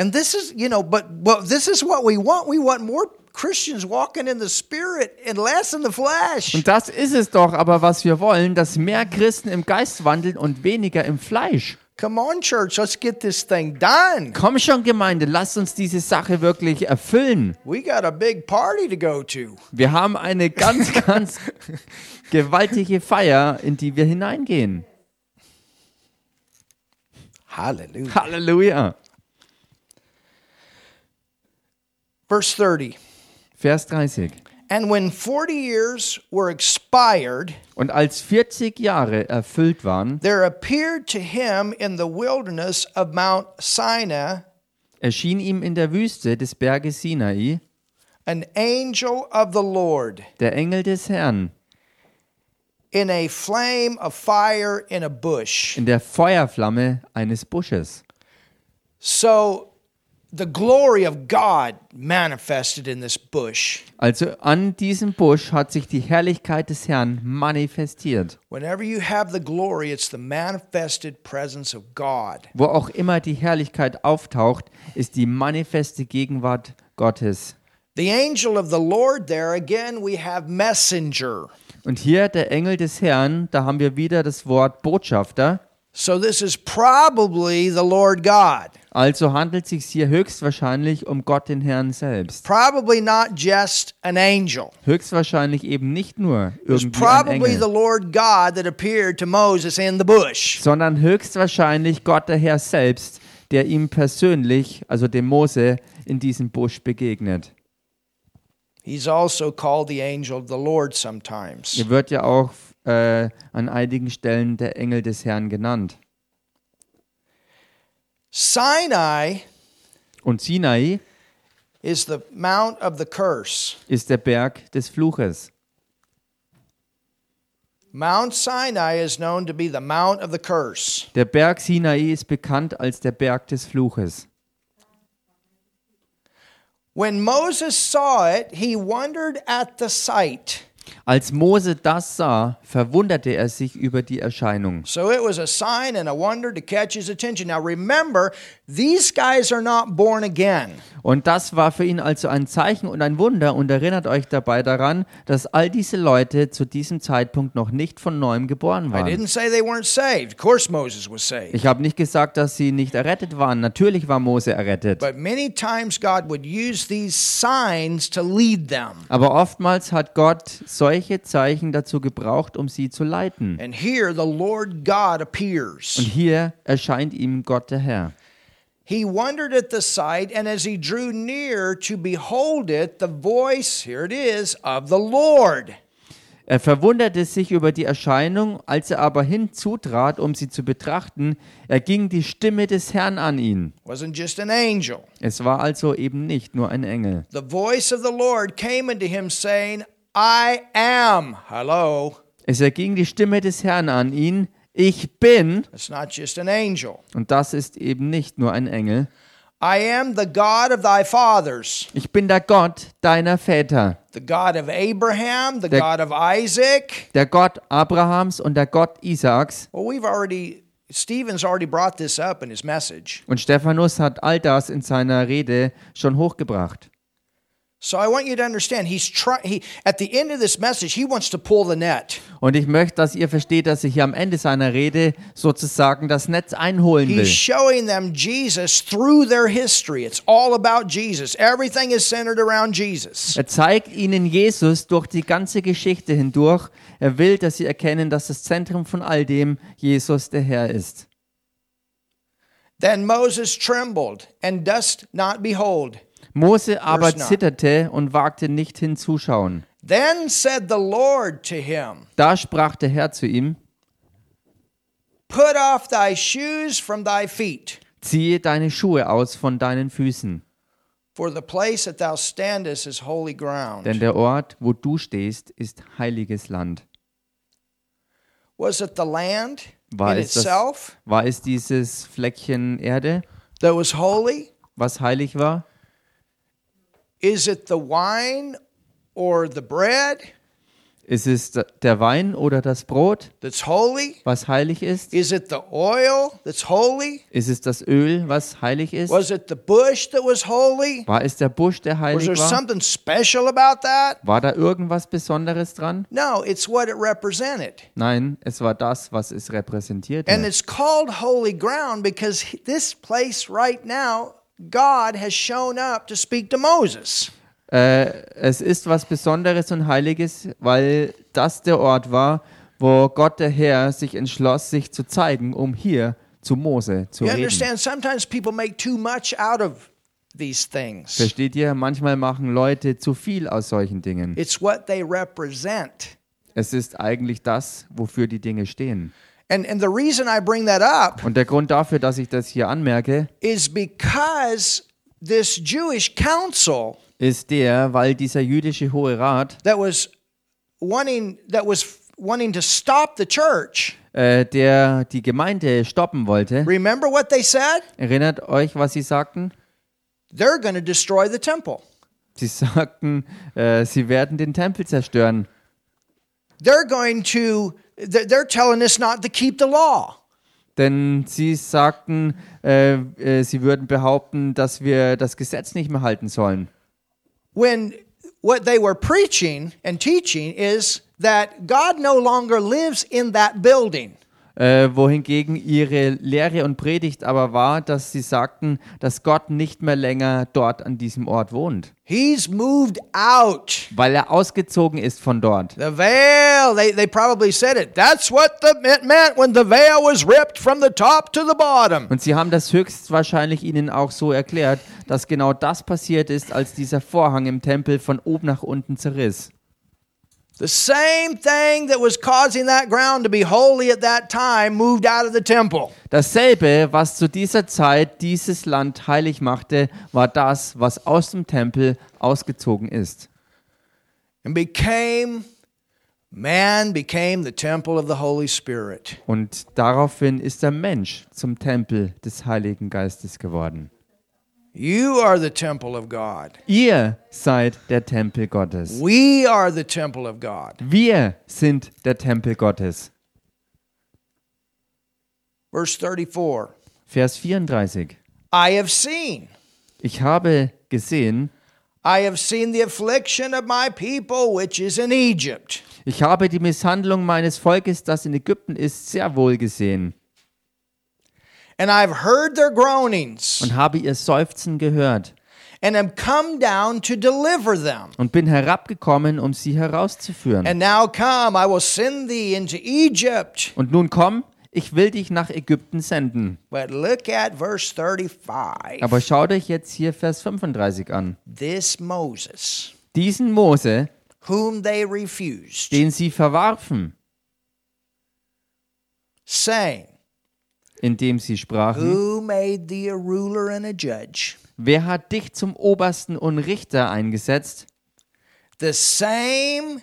And this is, you know, but but this is what we want. We want more Christians walking in the spirit and less in the flesh. Und das ist es doch aber, was wir wollen, dass mehr Christen im Geist wandeln und weniger im Fleisch. Come on, church, let's get this thing done. Komm schon, Gemeinde, lasst uns diese Sache wirklich erfüllen. We got a big party to go to. Wir haben eine ganz, ganz gewaltige Feier, in die wir hineingehen. Hallelujah. Halleluja. Verse 30. Vers 30. And when 40 years were expired, Und als 40 Jahre erfüllt waren, there appeared to him in the wilderness of Mount Sinai erschien ihm in der Wüste des Berges Sinai an angel of the Lord der Engel des Herrn in a flame of fire in a bush. in der Feuerflamme eines Busches. So Also an diesem Busch hat sich die Herrlichkeit des Herrn manifestiert. Whenever you have the glory, it's the manifested presence of God. Wo auch immer die Herrlichkeit auftaucht, ist die manifeste Gegenwart Gottes. The angel of the Lord there, again, we have messenger. Und hier der Engel des Herrn, da haben wir wieder das Wort Botschafter. So this is probably the Lord God. Also handelt es sich hier höchstwahrscheinlich um Gott den Herrn selbst. Probably not just an angel. Höchstwahrscheinlich eben nicht nur irgendwie ein probably the Engel, Lord God that appeared to Moses in the bush. sondern höchstwahrscheinlich Gott der Herr selbst, der ihm persönlich, also dem Mose, in diesem Busch begegnet. He's also called the angel of the Lord sometimes. Er wird ja auch äh, an einigen Stellen der Engel des Herrn genannt. Sinai Und Sinai is the mount of the curse. ist der Berg des Fluches. Mount Sinai is known to be the Mount of the Curse. Der Berg Sinai ist bekannt als der Berg des Fluches. When Moses saw it, he wondered at the sight. Als Mose das sah, verwunderte er sich über die Erscheinung. So it was a sign and a wonder to catch his attention. Now remember, these guys are not born again. Und das war für ihn also ein Zeichen und ein Wunder und erinnert euch dabei daran, dass all diese Leute zu diesem Zeitpunkt noch nicht von neuem geboren waren. Ich habe nicht gesagt, dass sie nicht errettet waren. Natürlich war Mose errettet. But many times God would use these signs to lead them. Aber oftmals hat Gott solche Zeichen dazu gebraucht, um sie zu leiten. And here the Lord God Und appears. hier erscheint ihm Gott der Herr. He wondered at the sight, and as he drew near to behold it, the voice, here it is, of the Lord. Er verwunderte sich über die Erscheinung, als er aber hinzutrat, um sie zu betrachten, erging die Stimme des Herrn an ihn. Wasn't just an angel. Es war also eben nicht nur ein Engel. The voice of the Lord came unto him, saying, I am. Hello. Es erging die Stimme des Herrn an ihn, ich bin, It's not just an angel. und das ist eben nicht nur ein Engel, I am the God of thy fathers, ich bin der Gott deiner Väter, the God of Abraham, the Der- God of Isaac. der Gott Abrahams und der Gott Isaaks. Well, we've already, Stephen's already brought this up in his message. Und Stephanus hat all das in seiner Rede schon hochgebracht. Und ich möchte, dass ihr versteht, dass ich hier am Ende seiner Rede sozusagen das Netz einholen will. He's showing them Jesus through their history. It's all about Jesus. Everything is centered around Jesus. Er zeigt ihnen Jesus durch die ganze Geschichte hindurch. Er will, dass sie erkennen, dass das Zentrum von all dem Jesus der Herr ist. Then Moses trembled and dost not behold. Mose aber zitterte und wagte nicht hinzuschauen. Then said the Lord to him, Da sprach der Herr zu ihm, Put off thy shoes from thy feet, ziehe deine Schuhe aus von deinen Füßen, for the place that thou standest is holy denn ground. der Ort, wo du stehst, ist heiliges Land. Was it the land War in es, das, itself war es dieses Fleckchen Erde, that was holy? was heilig war? Is it the wine or the bread Ist es der Wein oder das Brot, that's holy? was heilig ist? Is it the oil that's holy? Ist es das Öl, was heilig ist? Was it the bush that was holy? War es der Busch, der Was heilig there war? something special about that? War da irgendwas Besonderes dran? No, it's what it represented. Nein, es war das, was es repräsentierte. And it's called holy ground because this place right now, God has shown up to speak to Moses. Äh, es ist was Besonderes und Heiliges, weil das der Ort war, wo Gott der Herr sich entschloss, sich zu zeigen, um hier zu Mose zu You reden. understand? Sometimes people make too much out of these things. Versteht ihr? Manchmal machen Leute zu viel aus solchen Dingen. It's what they represent. Es ist eigentlich das, wofür die Dinge stehen. And, and the reason I bring that up Und der Grund dafür, dass ich das hier anmerke, is because this Jewish council ist der, weil dieser jüdische Hohe Rat, that was wanting that was wanting to stop the church. äh, der die Gemeinde stoppen wollte, Remember what they said? erinnert euch, was sie sagten? They're going to destroy the temple. Sie sagten, äh, sie werden den Tempel zerstören. They're going to they're telling us not to keep the law. Denn sie sagten, äh, äh, sie würden behaupten, dass wir das Gesetz nicht mehr halten sollen. When what they were preaching and teaching is that God no longer lives in that building. Äh, wohingegen ihre Lehre und Predigt aber war, dass sie sagten, dass Gott nicht mehr länger dort an diesem Ort wohnt, He's moved out. weil er ausgezogen ist von dort. The veil, they, they probably said it. That's what the, it meant when the veil was ripped from the top to the bottom. Und sie haben das höchstwahrscheinlich ihnen auch so erklärt, dass genau das passiert ist, als dieser Vorhang im Tempel von oben nach unten zerriss. The same thing that was causing that ground to be holy at that time moved out of the temple. Dasselbe, was zu dieser Zeit dieses Land heilig machte, war das, was aus dem Tempel ausgezogen ist. and became man became the temple of the Holy Spirit. Und daraufhin ist der Mensch zum Tempel des Heiligen Geistes geworden. You are the temple of God. Ihr seid der Tempel Gottes. We are the temple of God. Wir sind der Tempel Gottes. Verse 34 Vers 34. I have seen. Ich habe gesehen, I have seen the affliction of my people which is in Egypt. ich habe die Misshandlung meines Volkes, das in Ägypten ist, sehr wohl gesehen And I've heard their groanings und habe ihr Seufzen gehört and am come down to deliver them. und bin herabgekommen, um sie herauszuführen. And now come, I will send thee into Egypt. Und nun komm, ich will dich nach Ägypten senden. But look at verse 35. Aber schaut euch jetzt hier Vers 35 an. This Moses, Diesen Mose, whom they refused, den sie verwarfen, saying, indem sie sprachen, Who made thee a ruler and a judge? wer hat dich zum Obersten und Richter eingesetzt? The same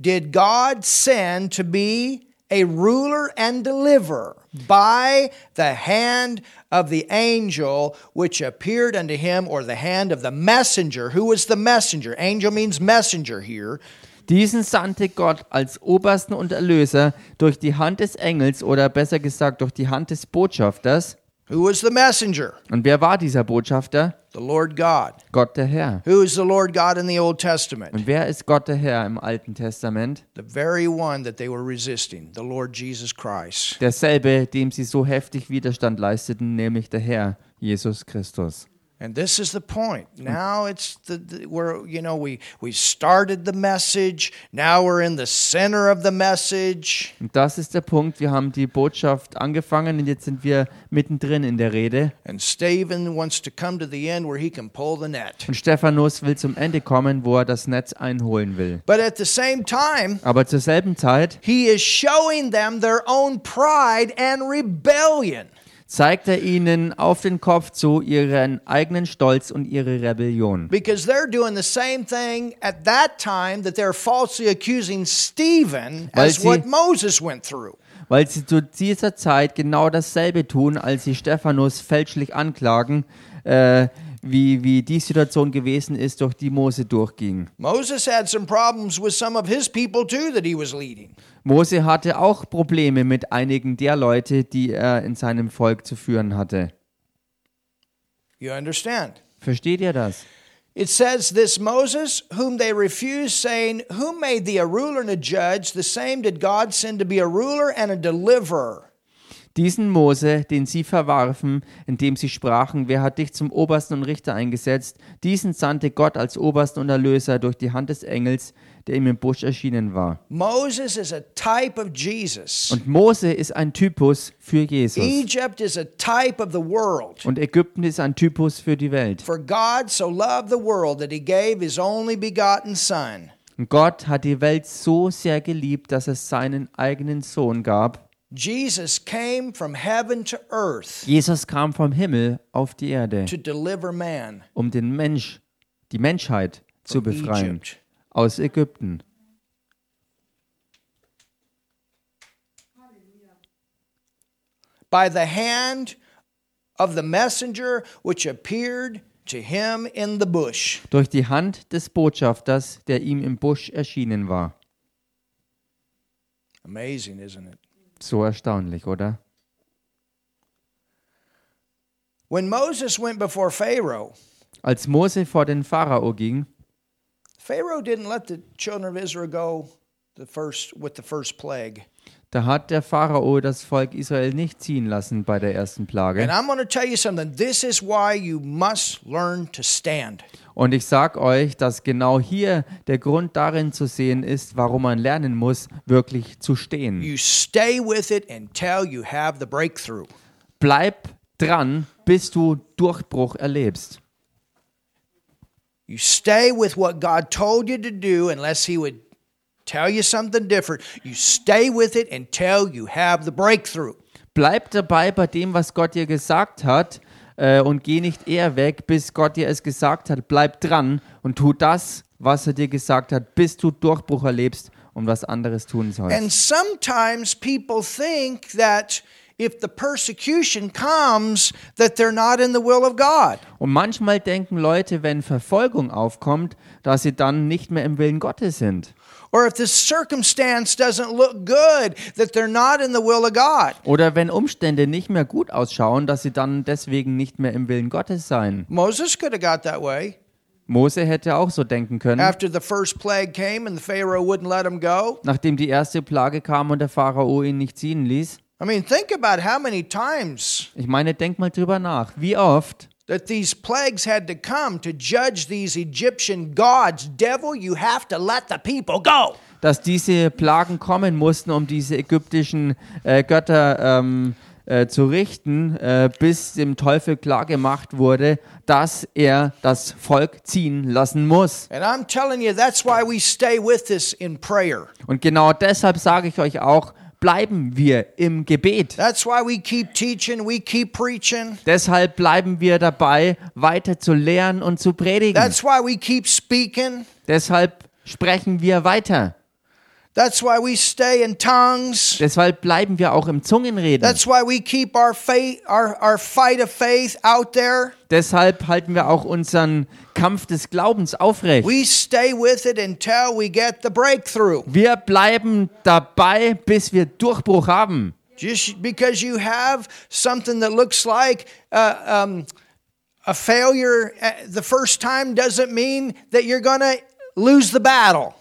did God send to be a ruler and deliverer by the hand of the angel which appeared unto him, or the hand of the messenger. Who was the messenger? Angel means messenger here. Diesen sandte Gott als Obersten und Erlöser durch die Hand des Engels oder besser gesagt durch die Hand des Botschafters. Who was the messenger? Und wer war dieser Botschafter? The Lord God. Gott der Herr. Who is the Lord God in the Old Testament? Und wer ist Gott der Herr im Alten Testament? The very one that they were resisting, the Lord Jesus Christ. Derselbe, dem sie so heftig Widerstand leisteten, nämlich der Herr, Jesus Christus. And this is the point. Now it's the, the where you know we we started the message. Now we're in the center of the message. Und das ist der Punkt. Wir haben die Botschaft angefangen und jetzt sind wir mittendrin in der Rede. And Stephen wants to come to the end where he can pull the net. Und Stephanus will zum Ende kommen, wo er das Netz einholen will. But at the same time, Aber zur selben Zeit he is showing them their own pride and rebellion. Zeigt er ihnen auf den Kopf zu ihren eigenen Stolz und ihre Rebellion. Because they're doing the same thing at that time that they're falsely accusing Stephen Weil as sie- what Moses went through. Weil sie zu dieser Zeit genau dasselbe tun, als sie Stephanus fälschlich anklagen, äh, wie, wie die Situation gewesen ist, durch die Mose durchging. Mose hatte auch Probleme mit einigen der Leute, die er in seinem Volk zu führen hatte. Versteht ihr das? It says, This Moses, whom they refused, saying, Who made thee a ruler and a judge? The same did God send to be a ruler and a deliverer. Diesen Mose, den sie verwarfen, indem sie sprachen, wer hat dich zum Obersten und Richter eingesetzt, diesen sandte Gott als Obersten und Erlöser durch die Hand des Engels, der ihm im Busch erschienen war. Moses is a type of Jesus. Und Mose ist ein Typus für Jesus. Egypt is a type of the world. Und Ägypten ist ein Typus für die Welt. For God so loved the world that he gave his only begotten Son. Und Gott hat die Welt so sehr geliebt, dass es seinen eigenen Sohn gab. Jesus came from heaven to earth Jesus kam vom Himmel auf die Erde, to deliver man um den Mensch, die Menschheit zu befreien Egypt. aus Ägypten. by the hand of the messenger which appeared to him in the bush. Durch die Hand des Botschafters, der ihm im Busch erschienen war. Amazing, isn't it? So erstaunlich, oder? When Moses went before Pharaoh, Als Mose vor den Pharao ging, Pharaoh didn't let the children of Israel go the first with the first plague. Da hat der Pharao das Volk Israel nicht ziehen lassen bei der ersten And Plage. I'm going to tell you something. This is why you must learn to stand. Und ich sag euch, dass genau hier der Grund darin zu sehen ist, warum man lernen muss, wirklich zu stehen. You stay with it until you have the breakthrough. Bleib dran, bis du Durchbruch erlebst. You stay with what God told you to do unless He would tell you something different. You stay with it until you have the breakthrough. Bleib dabei bei dem, was Gott dir gesagt hat äh, und geh nicht eher weg, bis Gott dir es gesagt hat. Bleib dran und tu das, was er dir gesagt hat, bis du Durchbruch erlebst und was anderes tun sollst. And sometimes people think that if the persecution comes, that they're not in the will of God. Und manchmal denken Leute, wenn Verfolgung aufkommt, dass sie dann nicht mehr im Willen Gottes sind. Or if the circumstance doesn't look good, that they're not in the will of God. Oder wenn Umstände nicht mehr gut ausschauen, dass sie dann deswegen nicht mehr im Willen Gottes seien. Moses could have got that way. Mose hätte auch so denken können. After the first plague came and the Pharaoh wouldn't let him go. Nachdem die erste Plage kam und der Pharao ihn nicht ziehen ließ. I mean, think about how many times Ich meine, denk mal drüber nach. Wie oft that these plagues had to come to judge these Egyptian gods. Devil, you have to let the people go. dass diese Plagen kommen mussten, um diese ägyptischen äh, Götter ähm, äh, zu richten, äh, bis dem Teufel klargemacht wurde, dass er das Volk ziehen lassen muss. You. Und genau deshalb sage ich euch auch, bleiben wir im Gebet. That's why we keep teaching, we keep preaching. Deshalb bleiben wir dabei, weiter zu lehren und zu predigen. That's why we keep speaking. Deshalb sprechen wir weiter. That's why we stay in tongues. Deshalb bleiben wir auch im Zungenreden. That's why we keep our faith, our, our fight of faith out there. Deshalb halten wir auch unseren Kampf des Glaubens aufrecht. We stay with it until we get the breakthrough. Wir bleiben dabei, bis wir Durchbruch haben. Just because you have something that looks like uh, um, a failure uh, the first time doesn't mean that you're going to lose the battle.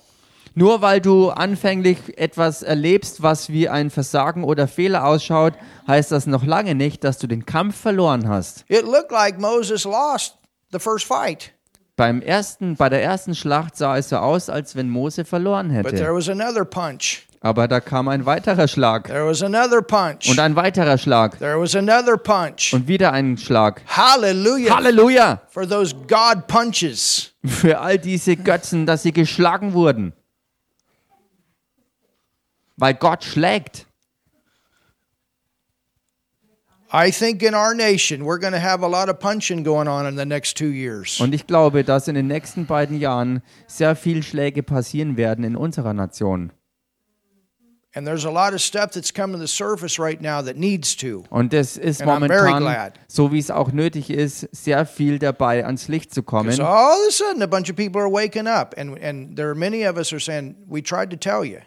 Nur weil du anfänglich etwas erlebst, was wie ein Versagen oder Fehler ausschaut, heißt das noch lange nicht, dass du den Kampf verloren hast. It looked like Moses lost the first fight, Beim ersten, bei der ersten Schlacht sah es so aus, als wenn Mose verloren but there hätte. was another punch. Aber da kam ein weiterer Schlag There was another punch. und ein weiterer Schlag There was another punch. und wieder ein Schlag. Hallelujah Halleluja! for those God punches. Für all diese Götzen, dass sie geschlagen wurden. Weil Gott schlägt. I think in our nation we're going to have a lot of punching going on in the next two years. Und ich glaube, dass in den nächsten beiden Jahren sehr viel Schläge passieren werden in unserer Nation. And there's a lot of stuff that's coming to the surface right now that needs to. Und es ist And momentan, so wie es auch nötig ist, sehr viel dabei, ans Licht zu kommen. All of a sudden, a bunch of people are waking up, and and there are many of us are saying, "We tried to tell you."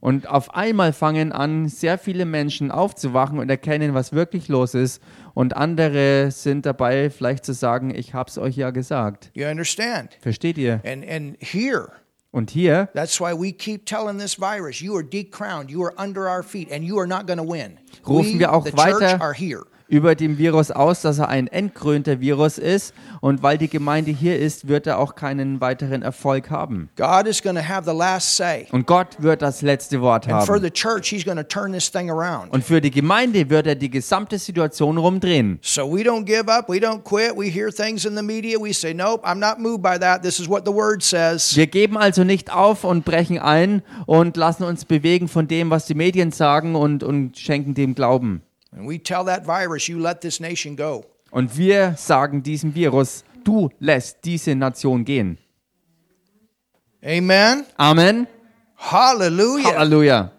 Und auf einmal fangen an, sehr viele Menschen aufzuwachen und erkennen, was wirklich los ist. Und andere sind dabei, vielleicht zu sagen, ich hab's euch ja gesagt. You understand? Versteht ihr? And and here, Und hier that's why we keep telling this virus, "You are decrowned. You are under our feet, and you are not going to win." Rufen we, wir auch weiter- church, are here. Über dem Virus aus, dass er ein entkrönter Virus ist. Und weil die Gemeinde hier ist, wird er auch keinen weiteren Erfolg haben. God is going to have the last say, Und Gott wird das letzte Wort and for haben. the church, He's going to turn this thing around. Und für die Gemeinde wird er die gesamte Situation rumdrehen. So we don't give up. We don't quit. We hear things in the media. We say, "Nope, I'm not moved by that. This is what the Word says." Wir geben also nicht auf und brechen ein und lassen uns bewegen von dem, was die Medien sagen und, und schenken dem Glauben. And we tell that virus, you let this nation go. Und wir sagen diesem Virus, du lässt diese Nation gehen. Amen. Amen. Hallelujah. Halleluja.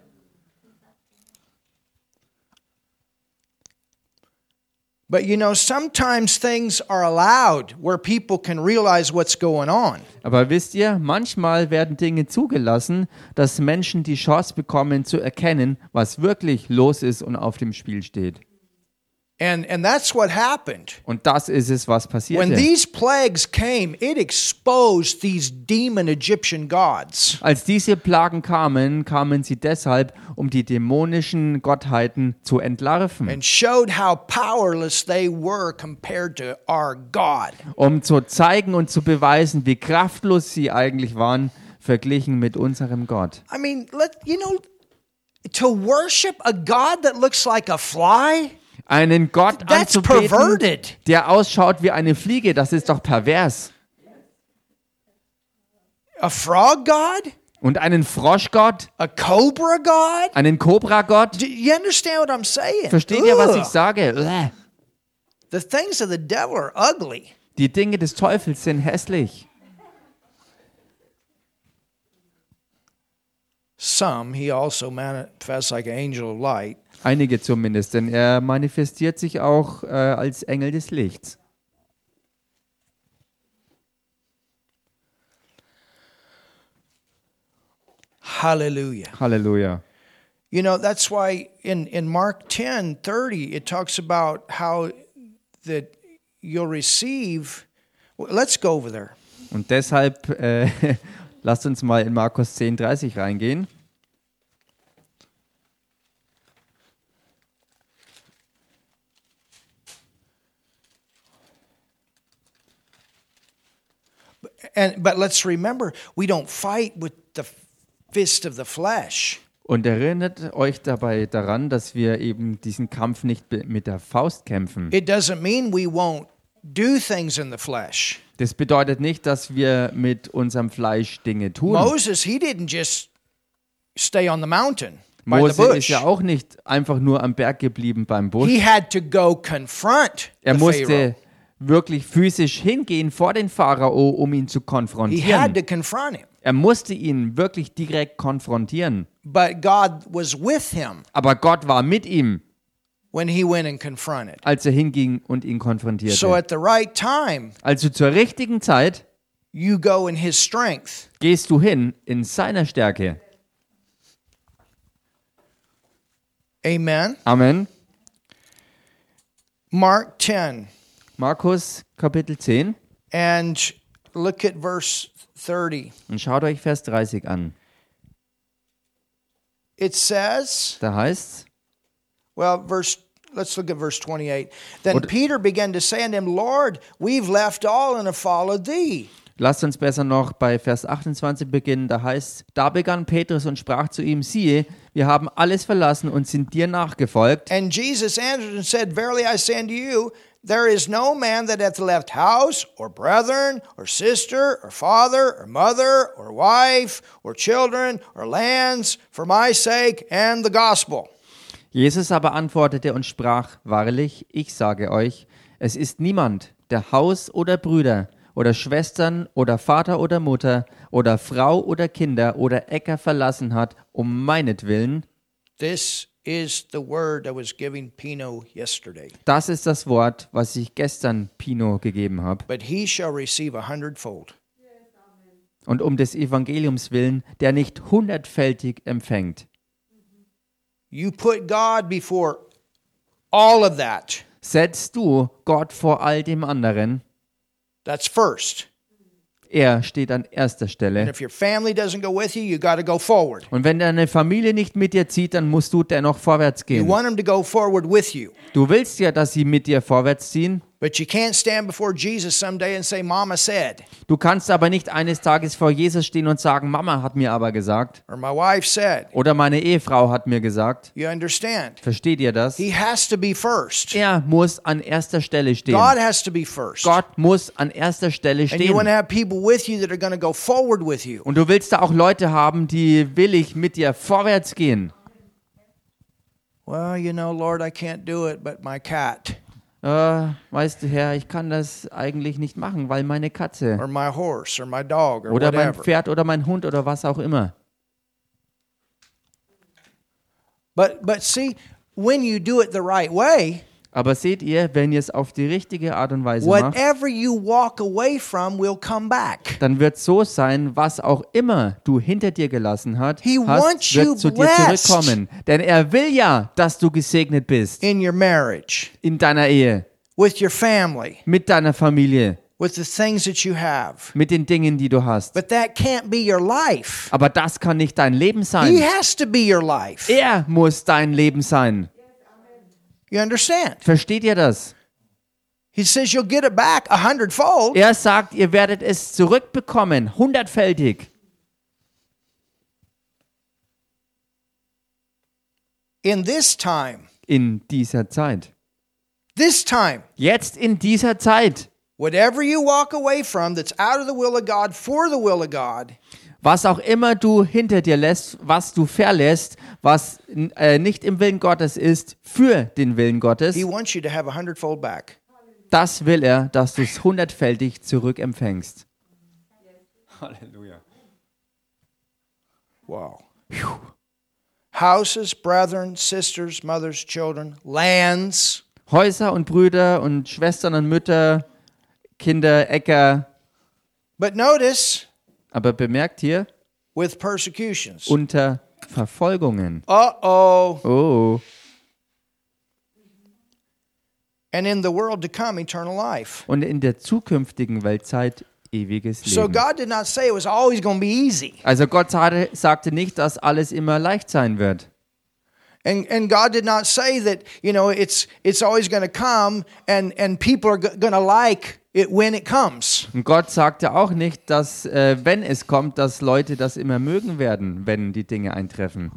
But you know, sometimes things are allowed where people can realize what's going on. Aber wisst ihr, manchmal werden Dinge zugelassen, dass Menschen die Chance bekommen zu erkennen, was wirklich los ist und auf dem Spiel steht. And and that's what happened. Und das ist es, was When passierte. these plagues came, it exposed these demon Egyptian gods. Als diese Plagen kamen, kamen sie deshalb, um die dämonischen Gottheiten zu entlarven, And showed how powerless they were compared to our God. um zu zeigen und zu beweisen, wie kraftlos sie eigentlich waren, verglichen mit unserem Gott. I mean, let you know, to worship a God that looks like a fly, Einen Gott that's anzubeten, perverted. der ausschaut wie eine Fliege, das ist doch pervers. A frog God, Und einen Froschgott, a cobra God. einen Kobragott, you understand what I'm saying? Versteht ihr, was Ugh. ich sage? Bäh. The things of the devil are ugly. Die Dinge des Teufels sind hässlich. some, he also manifests like an angel of light. Einige zumindest, denn er manifestiert sich auch äh, als Engel des Lichts. Hallelujah. Halleluja. You know, that's why in, in Mark 10 30, it talks about how that you'll receive. Let's go over there. Und deshalb äh, lasst uns mal in Markus 10, 30 reingehen. And but let's remember, we don't fight with the fist of the flesh. Und erinnert euch dabei daran, dass wir eben diesen Kampf nicht mit der Faust kämpfen. It doesn't mean we won't do things in the flesh. Das bedeutet nicht, dass wir mit unserem Fleisch Dinge tun. Moses, he didn't just stay on the mountain by the Mose ist ja auch nicht einfach nur am Berg geblieben beim Busch. He had to go confront Er musste. Wirklich physisch hingehen vor den Pharao, um ihn zu He had konfrontieren. to confront him. Er musste ihn wirklich direkt konfrontieren. But God was with him Aber Gott war mit ihm, when he went and confronted. als er hinging und ihn konfrontierte. So at the right time, Also zur richtigen Zeit you go in his strength. gehst du hin in seiner Stärke. Amen. Amen. Mark 10 Markus Kapitel 10 and look at verse 30. und schaut euch Vers 30 an. It says, Da heißt well, verse let's look at verse 28. Then Peter began to say unto him, Lord, we've left all and have followed thee. Lasst uns besser noch bei Vers 28 beginnen. Da heißt, da begann Petrus und sprach zu ihm, siehe, wir haben alles verlassen und sind dir nachgefolgt. And Jesus answered and said, Verily I say unto you, there is no man that hath left house, or brethren, or sister, or father, or mother, or wife, or children, or lands, for my sake and the gospel. Jesus aber antwortete und sprach, wahrlich, ich sage euch, es ist niemand, der Haus oder Brüder oder Schwestern oder Vater oder Mutter oder Frau oder Kinder oder Äcker verlassen hat, um meinetwillen, This is the word I was giving Pino yesterday. das ist das Wort, was ich gestern Pino gegeben habe. But he shall receive a hundredfold. Und um des Evangeliums willen, der nicht hundertfältig empfängt. You put God before all of that. Setzt du Gott vor all dem anderen, That's first. Er steht an erster Stelle. you, you. Und wenn deine Familie nicht mit dir zieht, dann musst du dennoch vorwärts gehen. Du willst ja, dass sie mit dir vorwärts ziehen. But you can't stand before Jesus someday and say, Mama said, Du kannst aber nicht eines Tages vor Jesus stehen und sagen, Mama hat mir aber gesagt. or my wife said. Oder meine Ehefrau hat mir gesagt. You understand? Versteht ihr das? He has to be first. Er muss an erster Stelle stehen. God has to be first. Gott muss an erster Stelle And you want to stehen. have people with you that are going to go forward with you. Und du willst da auch Leute haben, die willig mit dir vorwärts gehen. Well, you know, Lord, I can't do it, but my cat Äh, weißt du, Herr, ich kann das eigentlich nicht machen, weil meine Katze or my horse or my dog or oder mein whatever. Pferd oder mein Hund oder was auch immer. But but see, when you do it the right way, Aber seht ihr, wenn ihr es auf die richtige Art und Weise macht, whatever you walk away from will come back. dann wird so sein, was auch immer du hinter dir gelassen hat, He wants hast, you wird zu dir blessed. zurückkommen. Denn er will ja, dass du gesegnet bist In your marriage, in deiner Ehe, with your family, mit deiner Familie, with the things that you have. mit den Dingen, die du hast. But that can't be your life. Aber das kann nicht dein Leben He sein. has to be your life. Er muss dein Leben sein. You understand? Versteht ihr das? He says you'll get it back a hundredfold. Er sagt, ihr werdet es zurückbekommen, hundertfältig. In this time, In dieser Zeit. this time, Jetzt in dieser Zeit. whatever you walk away from that's out of the will of God for the will of God, Was auch immer du hinter dir lässt, was du verlässt, was äh, nicht im Willen Gottes ist, für den Willen Gottes, He wants you to have a hundredfold back. das will er, dass du es hundertfältig zurückempfängst. Halleluja. Wow. houses, brethren, sisters, mothers, children, lands, Häuser und Brüder und Schwestern und Mütter, Kinder, Äcker. but notice Aber bemerkt hier, with persecutions. unter Verfolgungen. Uh oh. Oh. And in the world to come, eternal life. Und in der zukünftigen Weltzeit ewiges So Leben. God did not say it was always going to be easy. Also Gott sagte, sagte nicht, dass alles immer leicht sein wird. And, and God did not say that, you know, it's, it's always going to come and, and people are going to like it when it comes. Und Gott sagte auch nicht, dass äh, wenn es kommt, dass Leute das immer mögen werden, wenn die Dinge eintreffen.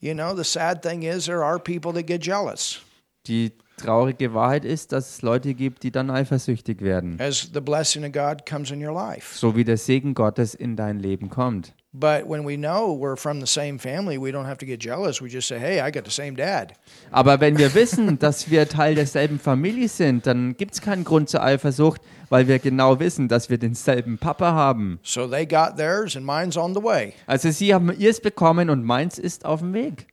You know, the sad thing is there are people that get jealous Die traurige Wahrheit ist, dass es Leute gibt, die dann eifersüchtig werden. as the blessing of God comes in your life. So wie der Segen Gottes in dein Leben kommt. But when we know we're from the same family, we don't have to get jealous. We just say, hey, I got the same dad. Aber wenn wir wissen, dass wir Teil derselben Familie sind, dann gibt es keinen Grund zur Eifersucht, weil wir genau wissen, dass wir denselben Papa haben. So they got theirs and mine's on the way. Also sie haben ihrs bekommen und meins ist auf dem Weg.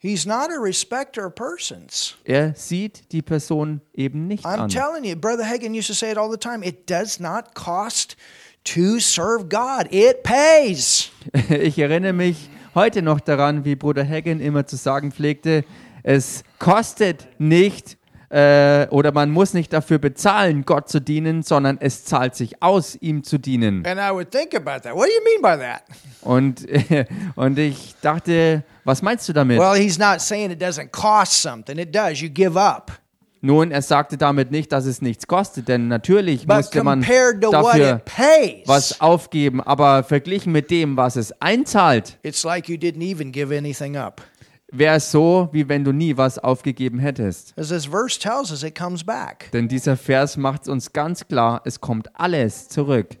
He's not a respecter of persons. Er sieht die Person eben nicht I'm an. telling you, Brother Hagen used to say it all the time. It does not cost to serve God. It pays. Ich erinnere mich heute noch daran, wie Bruder Hagen immer zu sagen pflegte, es kostet nicht äh, oder man muss nicht dafür bezahlen, Gott zu dienen, sondern es zahlt sich aus, ihm zu dienen. And I would think about that. What do you mean by that? Und, ich dachte, was meinst du damit? Well, he's not saying it doesn't cost something. It does. You give up. Nun, er sagte damit nicht, dass es nichts kostet, denn natürlich But musste man dafür pays, was aufgeben, aber verglichen mit dem, was es einzahlt, it's like you didn't even give anything up. Wäre es so, wie wenn du nie was aufgegeben hättest. As this verse tells us, it comes back. Denn dieser Vers macht es uns ganz klar, es kommt alles zurück.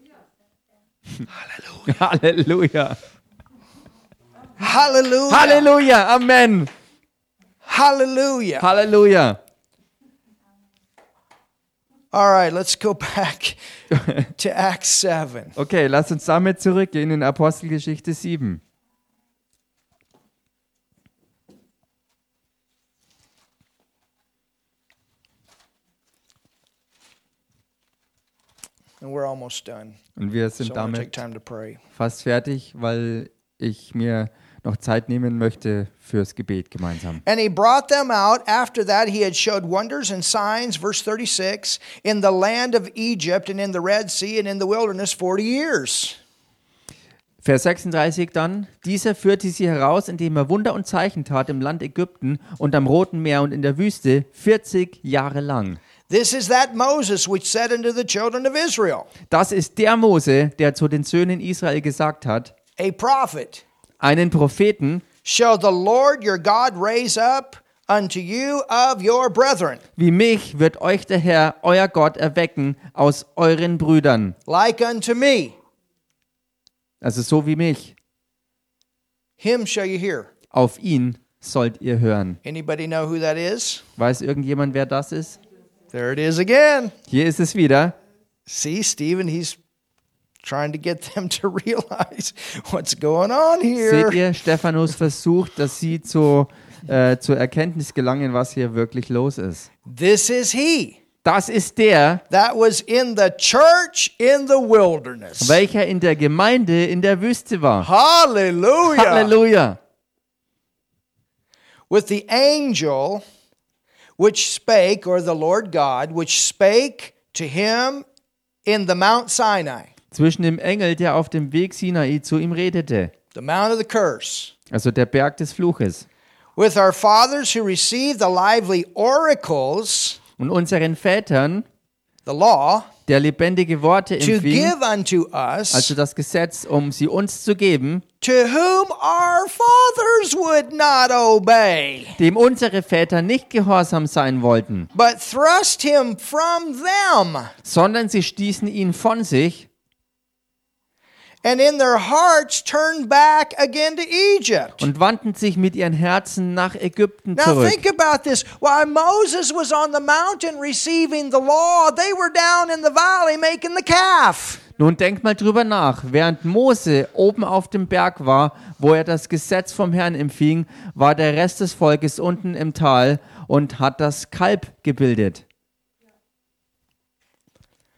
Halleluja. Hallelujah. Halleluja. Amen. Hallelujah. Halleluja. All right, let's go back to Acts 7. Okay, lass uns damit zurückgehen in Apostelgeschichte 7. And we're almost done. Und wir So sind take damit time to pray. fast fertig, weil ich mir noch Zeit nehmen möchte fürs Gebet gemeinsam. And he brought them out. After that, he had showed wonders and signs, verse 36, in the land of Egypt and in the Red Sea and in the wilderness 40 years. Vers 36 dann, dieser führte sie heraus, indem er Wunder und Zeichen tat im Land Ägypten und am Roten Meer und in der Wüste 40 Jahre lang. This is that Moses which said unto the children of Israel, Das ist der Mose, der zu den Söhnen Israel gesagt hat, A prophet einen Propheten, shall the Lord your God raise up unto you of your brethren, wie mich wird euch der Herr, euer Gott, erwecken aus euren Brüdern. like unto me. Also so wie mich. Him shall you hear. Auf ihn sollt ihr hören. Anybody know who that is? Weiß irgendjemand, wer das ist? There it is again. Hier ist es wieder. See, Stephen, he's trying to get them to realize what's going on here. Seht ihr, Stephanus versucht, dass sie zu, äh, zur Erkenntnis gelangen, was hier wirklich los ist. This is he Das ist der, that was in the church in the wilderness. welcher in der Gemeinde in der Wüste war. Hallelujah. Halleluja. With the angel which spake, or the Lord God, which spake to him in the Mount Sinai, Zwischen dem Engel, der auf dem Weg Sinai zu ihm redete, the Mount of the curse, also der Berg des Fluches, with our fathers who received the lively oracles, und unseren Vätern, the law, der lebendige Worte to empfing, us, also das Gesetz, um sie uns zu geben, to whom our fathers would not obey, dem unsere Väter nicht gehorsam sein wollten, but thrust him from them, sondern sie stießen ihn von sich and in their hearts turned back again to Egypt. und wandten sich mit ihren Herzen nach Ägypten Now zurück. think about this. While Moses was on the mountain receiving the law, they were down in the valley making the calf. Nun denkt mal drüber nach. Während Mose oben auf dem Berg war, wo er das Gesetz vom Herrn empfing, war der Rest des Volkes unten im Tal und hat das Kalb gebildet.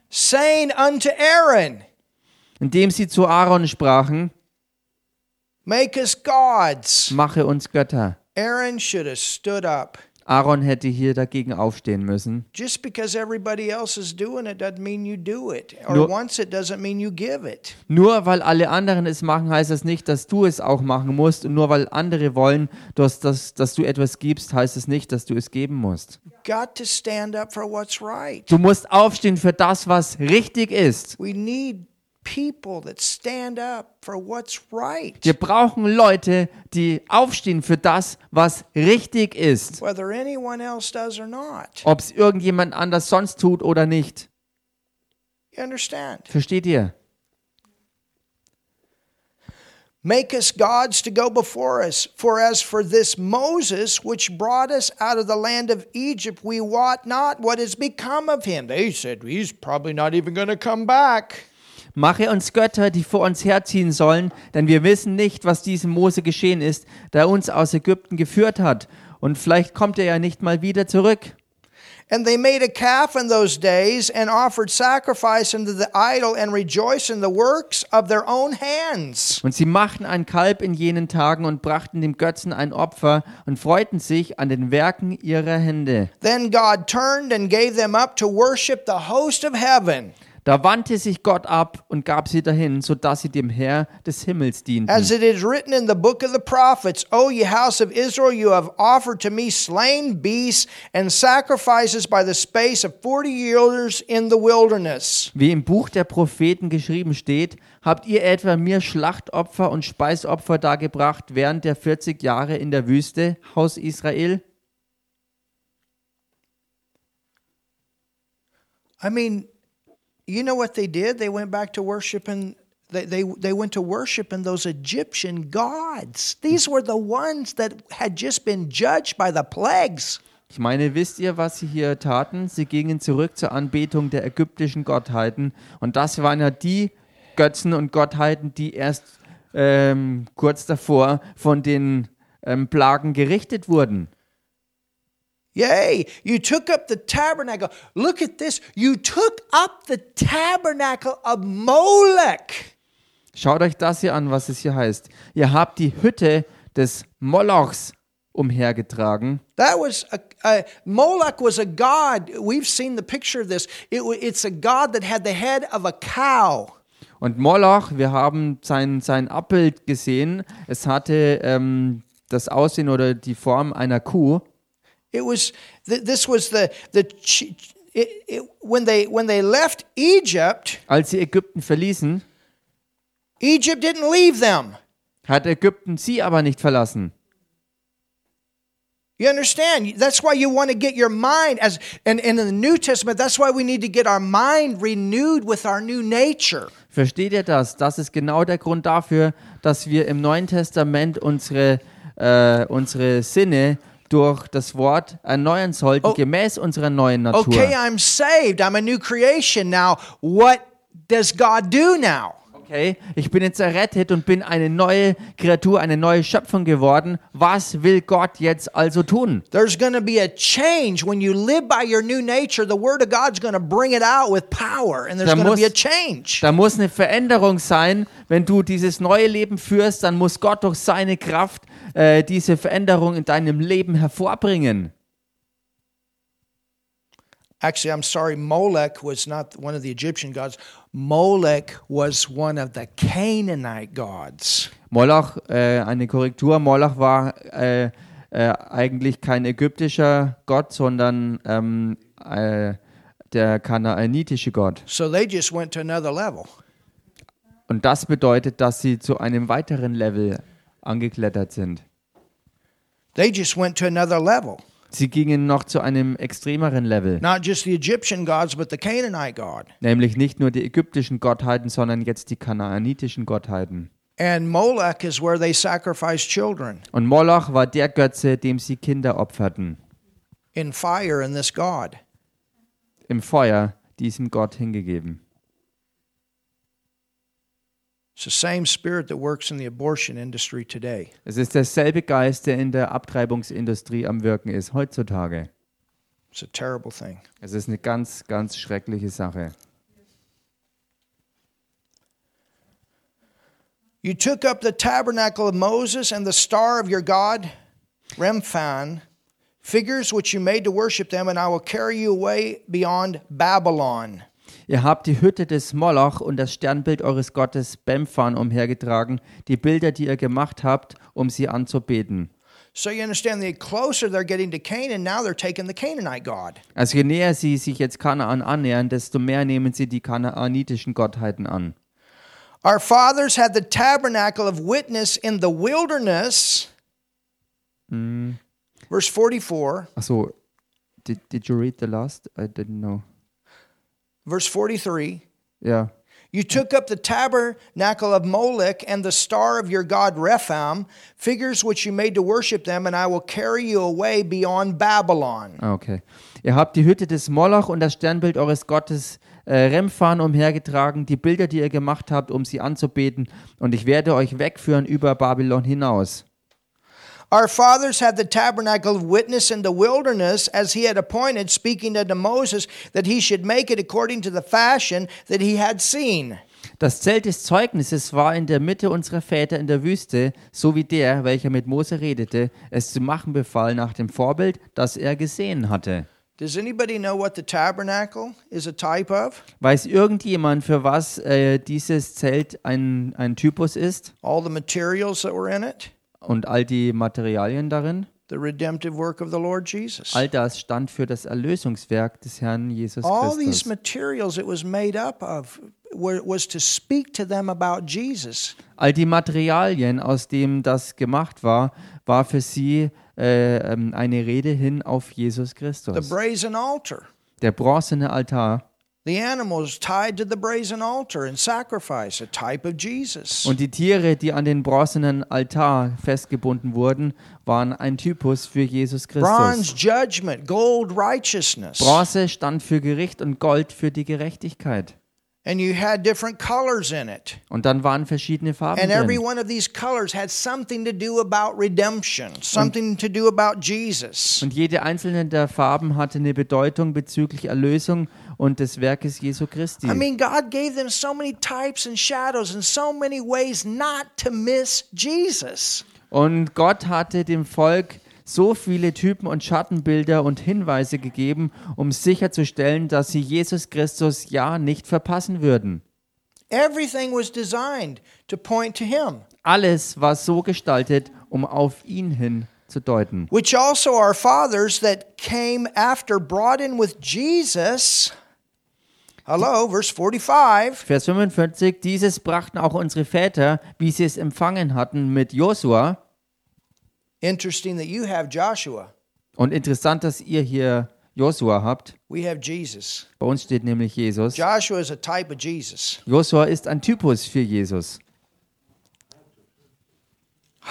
saying unto Aaron, Indem sie zu Aaron sprachen, Make us gods. mache uns Götter. Aaron should have stood up. Aaron hätte hier dagegen aufstehen müssen. Just because everybody else is doing it doesn't mean you do it. Or Nur- wants it doesn't mean you give it. Nur weil alle anderen es machen, heißt das nicht, dass du es auch machen musst. Und nur weil andere wollen, dass, dass, dass du etwas gibst, heißt es nicht, dass du es geben musst. Got to stand up for what's right. Du musst aufstehen für das, was richtig ist. We need people that stand up for what's right. Wir brauchen Leute, die aufstehen für das, was richtig ist. Whether anyone else does or not. Ob es irgendjemand anders sonst tut oder nicht. You understand? Versteht ihr? Make us gods to go before us. For as for this Moses, which brought us out of the land of Egypt, we wot not what has become of him. They said, He's probably not even going to come back. Mache uns Götter, die vor uns herziehen sollen, denn wir wissen nicht, was diesem Mose geschehen ist, der uns aus Ägypten geführt hat. Und vielleicht kommt er ja nicht mal wieder zurück. And they made a calf in those days and offered sacrifice unto the idol and rejoiced in the works of their own hands. Und sie machten ein Kalb in jenen Tagen und brachten dem Götzen ein Opfer und freuten sich an den Werken ihrer Hände. Then God turned and gave them up to worship the host of heaven. Da wandte sich Gott ab und gab sie dahin, so dass sie dem Herr des Himmels dienten. As it is written in the book of the prophets, O ye house of Israel, you have offered to me slain beasts and sacrifices by the space of forty years in the wilderness. Wie im Buch der Propheten geschrieben steht, habt ihr etwa mir Schlachtopfer und Speisopfer dargebracht während der 40 Jahre in der Wüste, Haus Israel? I mean, you know what they did? They went back to worshiping. They, they, they went to worshiping those Egyptian gods. These were the ones that had just been judged by the plagues. Ich meine, wisst ihr, was sie hier taten? Sie gingen zurück zur Anbetung der ägyptischen Gottheiten. Und das waren ja die Götzen und Gottheiten, die erst ähm, kurz davor von den ähm, Plagen gerichtet wurden. Yea, you took up the tabernacle. Look at this. You took up the tabernacle of Molech. Schaut euch das hier an, was es hier heißt. Ihr habt die Hütte des Molochs umhergetragen. That was a, a Moloch was a god. We've seen the picture of this. It, it's a god that had the head of a cow. Und Moloch, wir haben sein, sein Abbild gesehen. Es hatte ähm, das Aussehen oder die Form einer Kuh. It was th- this was the the it, it, when they when they left Egypt. Als sie Ägypten verließen, Egypt didn't leave them. hat Ägypten sie aber nicht verlassen. You understand? That's why you want to get your mind as and, and in the New Testament, that's why we need to get our mind renewed with our new nature. Versteht ihr das? Das ist genau der Grund dafür, dass wir im Neuen Testament unsere, äh, unsere Sinne durch das Wort erneuern sollten, Oh. gemäß unserer neuen Natur. Okay, I'm saved. I'm a new creation now. What does God do now? Okay, ich bin jetzt errettet und bin eine neue Kreatur, eine neue Schöpfung geworden. Was will Gott jetzt also tun? There's going to be a change when you live by your new nature. The Word of God's going to bring it out with power, and there's going to be a change. Da muss eine Veränderung sein. Wenn du dieses neue Leben führst, dann muss Gott durch seine Kraft äh, diese Veränderung in deinem Leben hervorbringen. Actually, I'm sorry, Molech was not one of the Egyptian gods. Molech was one of the Canaanite gods. Moloch, äh, eine Korrektur, Moloch war äh, äh, eigentlich kein ägyptischer Gott, sondern ähm, äh, der kanaanitische Gott. So they just went to another level. Und das bedeutet, dass sie zu einem weiteren Level angeklettert sind. They just went to another level. Sie gingen noch zu einem extremeren Level, Not just the Egyptian gods, but the Canaanite God. nämlich nicht nur die ägyptischen Gottheiten, sondern jetzt die kanaanitischen Gottheiten. And Molech is where they sacrificed children Und Moloch war der Götze, dem sie Kinder opferten, in fire in this God. im Feuer diesem Gott hingegeben. Es ist derselbe Geist, der in der Abtreibungsindustrie am Wirken ist heutzutage. It's a terrible thing. Es ist eine ganz, ganz schreckliche Sache. You took up the tabernacle of Moses and the star of your God, Remphan, figures which you made to worship them, and I will carry you away beyond Babylon. Ihr habt die Hütte des Moloch und das Sternbild eures Gottes Bemphan umhergetragen, die Bilder, die ihr gemacht habt, um sie anzubeten. So you understand, the closer they're getting to Canaan, now they're taking the Canaanite God. Also je näher sie sich jetzt Kanaan annähern, desto mehr nehmen sie die kanaanitischen Gottheiten an. Our fathers had the tabernacle of witness in the wilderness. Verse 44. Achso, did, did you read the last? I didn't know. Verse 43. Ja. You took up the tabernacle of Molech and the star of your god Rephaim, figures which you made to worship them, and I will carry you away beyond Babylon. Ah, Okay. Ihr habt die Hütte des Moloch und das Sternbild eures Gottes äh, Remphan umhergetragen, die Bilder, die ihr gemacht habt, um sie anzubeten, und ich werde euch wegführen über Babylon hinaus. Our fathers had the tabernacle of witness in the wilderness, as he had appointed, speaking unto Moses, that he should make it according to the fashion that he had seen. Das Zelt des Zeugnisses war in der Mitte unserer Väter in der Wüste, so wie der, welcher mit Mose redete, es zu machen befahl nach dem Vorbild, das er gesehen hatte. Does anybody know what the tabernacle is a type of? Weiß irgendjemand, für was äh, dieses Zelt ein, ein Typus ist All the materials that were in it? Und all die Materialien darin? The redemptive work of the Lord Jesus. All das stand für das Erlösungswerk des Herrn Jesus All these Christus. materials it was made up of was to speak to them about Jesus. All die Materialien, aus dem das gemacht war, war für sie äh, ähm, eine Rede hin auf Jesus The Christus. brazen altar. Der bronzene Altar The animals tied to the brazen altar in sacrifice, a type of Jesus. und die Tiere, die an den bronzenen Altar festgebunden wurden, waren ein Typus für Jesus Bronze, Christus. judgment, gold, righteousness. Bronze stand für Gericht und Gold für die Gerechtigkeit. And you had different colors in it. Und dann waren verschiedene Farben And every drin. one of these colors had something to do about redemption, something to do about Jesus. Und jede einzelne der Farben hatte eine Bedeutung bezüglich Erlösung und des Werkes Jesu Christi. I mean, God gave them so many types and shadows and so many ways not to miss Jesus. Und Gott hatte dem Volk so viele Typen und Schattenbilder und Hinweise gegeben, um sicherzustellen, dass sie Jesus Christus ja nicht verpassen würden. Everything was designed to point to Him, Alles war so gestaltet, um auf ihn hin zu deuten. which also our fathers that came after brought in with Jesus. Hello, verse 45. Vers 45, dieses brachten auch unsere Väter, wie sie es empfangen hatten mit Josua. Interesting that you have Joshua. Und interessant, dass ihr hier Josua habt. We have Jesus. Bei uns steht nämlich Jesus. Joshua is a type of Jesus. Josua ist ein Typus für Jesus.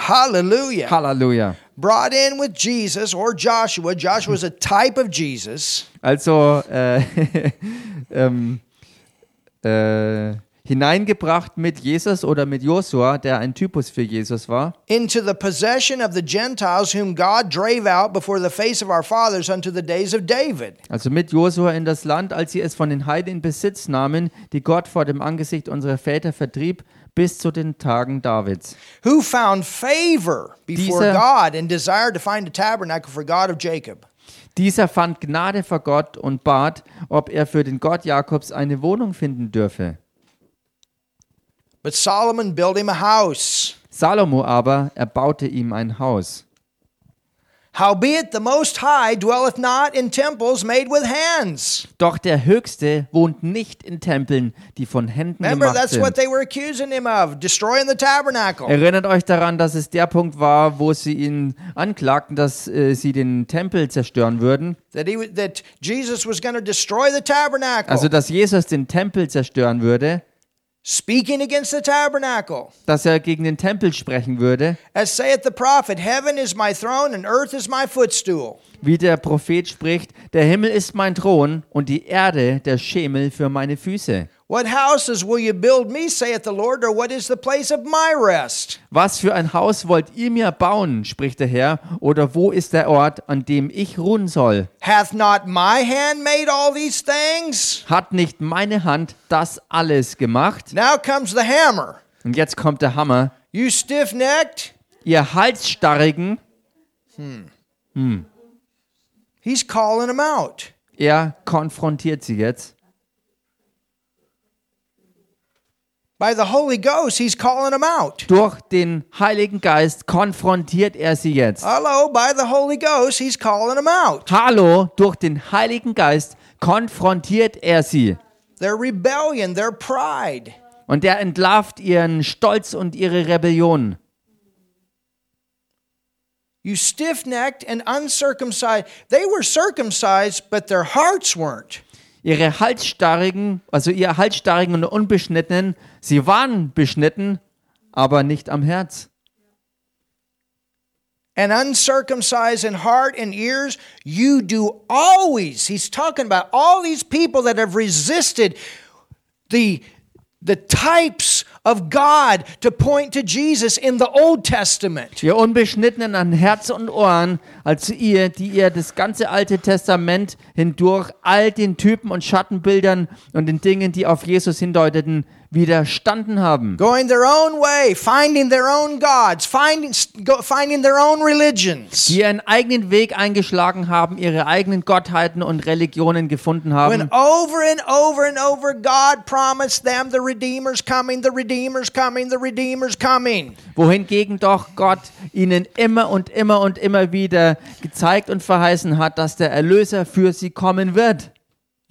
Hallelujah. Halleluja. Brought in with Jesus or Joshua. Joshua is a type of Jesus. Also äh, ähm, äh, hineingebracht mit Jesus oder mit Josua, der ein Typus für Jesus war, into the possession of the Gentiles whom God drave out before the face of our fathers unto the days of David. also mit Josua in das Land, als sie es von den Heiden in Besitz nahmen, die Gott vor dem Angesicht unserer Väter vertrieb, bis zu den Tagen Davids. Who found favor before Dieser- God and desired to find a tabernacle for God of Jacob. Dieser fand Gnade vor Gott und bat, ob er für den Gott Jakobs eine Wohnung finden dürfe. But Solomon built him a house. Salomo aber erbaute ihm ein Haus. Howbeit the Most High dwelleth not in temples made with hands. Doch der Höchste wohnt nicht in Tempeln, die von Händen Remember, gemacht that's what sind. they were accusing him of, destroying the tabernacle. Erinnert euch daran, dass es der Punkt war, wo sie ihn anklagten, dass äh, sie den Tempel zerstören würden. That, he, that Jesus was going to destroy the tabernacle. Also, dass Jesus den Tempel zerstören würde, Speaking against the tabernacle. dass er gegen den Tempel sprechen würde, As saith the prophet, Heaven is my throne and earth is my footstool. Wie der Prophet spricht, der Himmel ist mein Thron und die Erde der Schemel für meine Füße. What houses will you build me, saith the Lord, or what is the place of my rest? Was für ein Haus wollt ihr mir bauen, spricht der Herr, oder wo ist der Ort, an dem ich ruhen soll? Hath not my hand made all these things? Hat nicht meine Hand das alles gemacht? Now comes the hammer. Und jetzt kommt der Hammer. You stiff necked, Ihr Halsstarrigen, he's calling them out. er konfrontiert sie jetzt. By the Holy Ghost, he's calling them out. Durch den Heiligen Geist konfrontiert er sie jetzt. Hello, by the Holy Ghost, he's calling them out. Hallo, durch den Heiligen Geist konfrontiert er sie. Their rebellion, their pride. Und er entlarvt ihren Stolz und ihre Rebellion. You stiff necked and uncircumcised. They were circumcised, but their hearts weren't. Ihre Halsstarrigen, also ihr Halsstarrigen und Unbeschnittenen, sie waren beschnitten, aber nicht am Herz. And uncircumcised in heart and ears, you do always. He's talking about all these people that have resisted the, the types of God to point to Jesus in the Old Testament. Ihr Unbeschnittenen an Herz und Ohren, also ihr, die ihr das ganze Alte Testament hindurch all den Typen und Schattenbildern und den Dingen, die auf Jesus hindeuteten, widerstanden haben. Going their own way, finding their own gods, finding, finding their own religions. Die ihren eigenen Weg eingeschlagen haben, ihre eigenen Gottheiten und Religionen gefunden When haben. over and over and over God promised them the Redeemer's coming, the Redeemer's coming, the Redeemer's coming. Wohingegen doch Gott ihnen immer und immer und immer wieder gezeigt und verheißen hat, dass der Erlöser für sie kommen wird.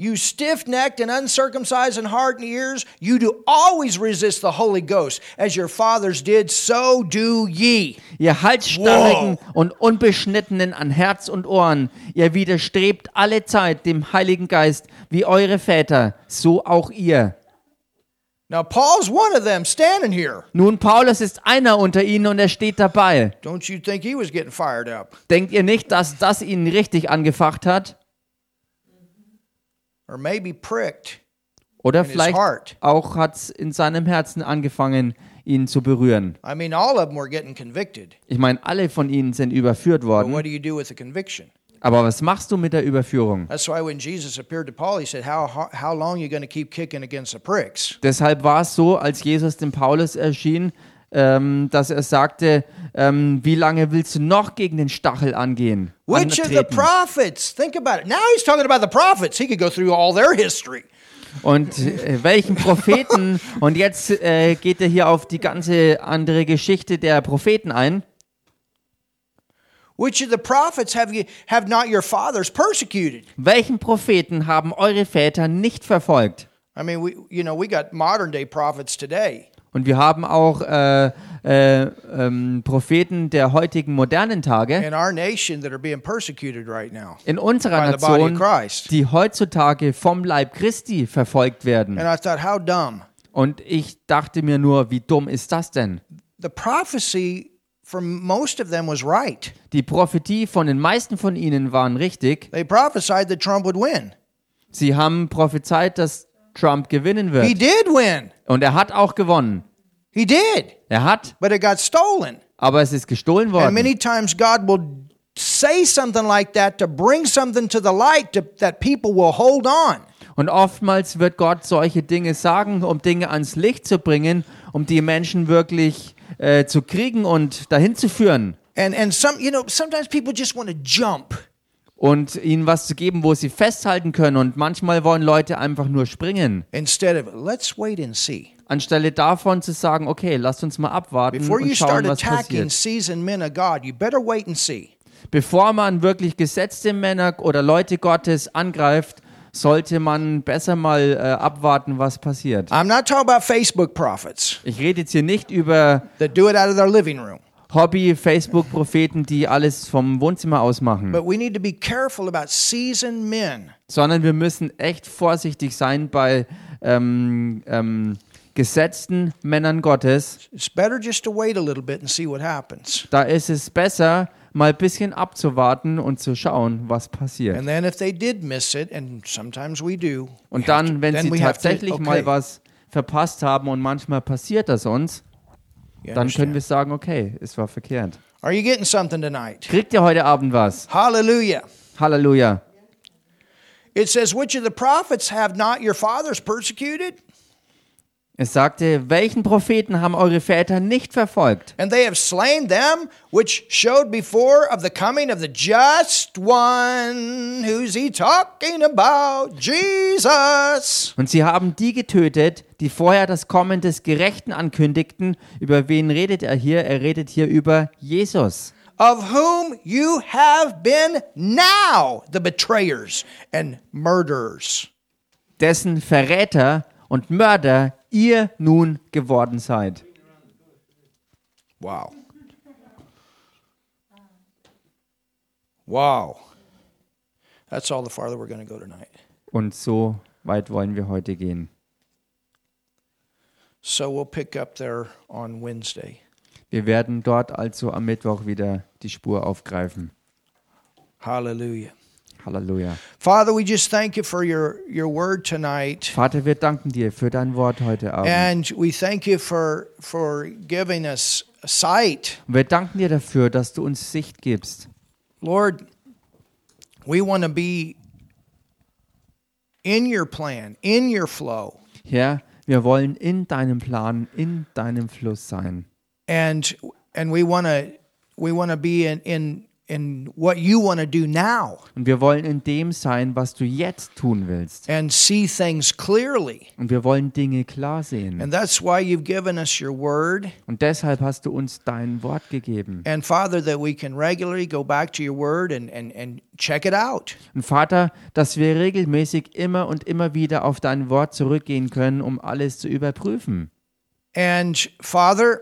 You stiff necked and uncircumcised in heart and ears, you do always resist the Holy Ghost. As your fathers did, so do ye. Ihr Halsstarrigen und Unbeschnittenen an Herz und Ohren, ihr widerstrebt alle Zeit dem Heiligen Geist, wie eure Väter, so auch ihr. Now, Paul's one of them standing here. Nun, Paulus ist einer unter ihnen und er steht dabei. Don't you think he was getting fired up? Denkt ihr nicht, dass das ihn richtig angefacht hat? Or maybe pricked? Oder vielleicht auch hat es in seinem Herzen angefangen, ihn zu berühren. I mean, all of them were getting convicted. Ich meine, alle von ihnen sind überführt But worden. what do you do with the conviction? Aber was machst du mit der Überführung? That's why when Jesus appeared to Paul, he said, How, how, how long are you going to keep kicking against the pricks? Deshalb war es so, als Jesus dem Paulus erschien, ähm, dass er sagte, ähm, wie lange willst du noch gegen den Stachel angehen? Which of the prophets? Think about it. Now he's talking about the prophets. He could go through all their history. Und äh, welchen Propheten? Und jetzt äh, geht er hier auf die ganze andere Geschichte der Propheten ein. Which of the prophets have you have not your fathers persecuted? Welchen Propheten haben eure Väter nicht verfolgt? I mean, we you know we got modern day prophets today. Und wir haben auch äh, äh, ähm, Propheten der heutigen modernen Tage in our nation that are being persecuted right now. in unserer Nation, die heutzutage vom Leib Christi verfolgt werden. And I thought, how dumb. Und ich dachte mir nur, wie dumm ist das denn? The prophecy for most of them was right. Die Prophetie von den meisten von ihnen waren richtig. They prophesied that Trump would win. Sie haben prophezeit, dass Trump gewinnen wird. Und er hat auch gewonnen. He did. Er hat, But it got stolen. aber es ist gestohlen And worden. many times God will say something like that to bring something to the light to, that people will hold on. Und oftmals wird Gott solche Dinge sagen, um Dinge ans Licht zu bringen, um die Menschen wirklich äh, zu kriegen und dahin zu führen. And and some you know, sometimes people just want to jump. Und ihnen was zu geben, wo sie festhalten können. Und manchmal wollen Leute einfach nur springen. Instead of let's wait and see. Anstelle davon zu sagen, okay, lasst uns mal abwarten Before und schauen, was passiert. seasoned men of God, you better wait and see. Bevor man wirklich gesetzte Männer oder Leute Gottes angreift, sollte man besser mal äh, abwarten, was passiert. I'm not talking about Facebook prophets Ich rede jetzt hier nicht über that do it out of their living room. Hobby-Facebook-Propheten, die alles vom Wohnzimmer aus machen, sondern wir müssen echt vorsichtig sein bei ähm, ähm, gesetzten Männern Gottes. It's better just to wait a little bit and see what happens. Da ist es besser, mal ein bisschen abzuwarten und zu schauen, was passiert. And then if they did miss it, and sometimes we do, we Und dann, wenn then sie tatsächlich mal was verpasst haben und manchmal passiert das uns, dann können wir sagen, okay, es war verkehrt. Are you getting something tonight? Kriegt ihr heute Abend was? Hallelujah. Halleluja. It says, Which of the prophets have not your fathers persecuted? Es sagte, welchen Propheten haben eure Väter nicht verfolgt? And they have slain them, which showed before of the coming of the just one. Who's he talking about? Jesus. Und sie haben die getötet, die vorher das Kommen des Gerechten ankündigten. Über wen redet er hier? Er redet hier über Jesus. Of whom you have been now the betrayers and murderers. Dessen Verräter und Mörder ihr nun geworden seid. Wow. Wow. That's all the farther we're going to go tonight. Und so weit wollen wir heute gehen. So we'll pick up there on Wednesday. Wir werden dort also am Mittwoch wieder die Spur aufgreifen. Hallelujah. Halleluja. Father, we just thank you for your, your word tonight. Vater, wir danken dir für dein Wort heute Abend. And we thank you for, for giving us sight. Und wir danken dir dafür, dass du uns Sicht gibst. Lord, we want to be in your plan, in your flow. Herr, wir wollen in deinem Plan, in deinem Fluss sein. And and we want to we want to be in in in what you want to do now Und wir wollen in dem sein, was du jetzt tun willst. and see things clearly. Und wir wollen Dinge klar sehen. And that's why you've given us your word. Und deshalb hast du uns dein Wort gegeben. And Father, that we can regularly go back to your word and, and, and check it out. Und Vater, dass wir regelmäßig immer und immer wieder auf dein Wort zurückgehen können, um alles zu überprüfen. And Father,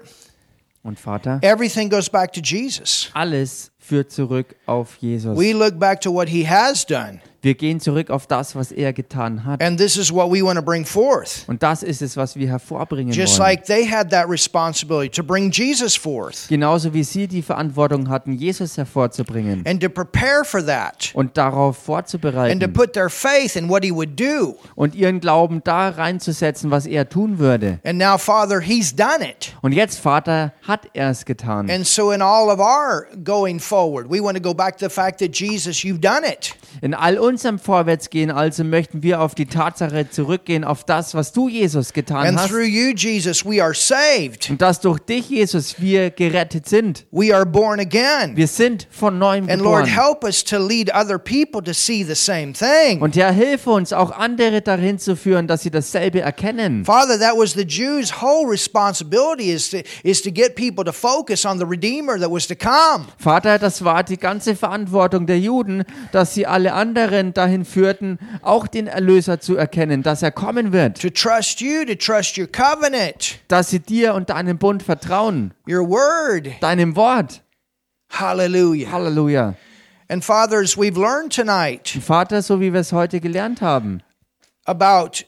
Und Vater, everything goes back to Jesus. alles führt zurück auf Jesus. We look back to what he has done. Wir gehen zurück auf das, was er getan hat. And this is what we want to bring forth. Und das ist es, was wir hervorbringen Just wollen. like they had that responsibility to bring Jesus forth Genauso wie sie die Verantwortung hatten, Jesus hervorzubringen and to prepare for that und darauf and to vorzubereiten put their faith in what he would do. und ihren Glauben da reinzusetzen, was er tun würde. And now, Father, he's done it. Und jetzt, Vater, hat er es getan. And so, in all of our going forward, we want to go back to the fact that Jesus, you've done it. In all unserem Vorwärtsgehen also möchten wir auf die Tatsache zurückgehen, auf das, was du, Jesus, getan And hast. through you, Jesus, we are saved. Und dass durch dich, Jesus, wir gerettet sind. We are born again. Wir sind von neuem And Lord, help us to lead other people to see the same thing. Und Herr, hilfe uns, auch andere dahin zu führen, dass sie dasselbe erkennen. Father, that was the Jews' whole responsibility is to, is to get people to focus on the Redeemer that was to come. Vater, das war die ganze Verantwortung der Juden, dass sie alle anderen dahin führten, auch den Erlöser zu erkennen, dass er kommen wird, To trust you, to trust your covenant, dass sie dir und deinem Bund vertrauen, your word. deinem Wort. Hallelujah. Halleluja. And fathers, we've learned tonight Vater, so wie wir es heute gelernt haben, about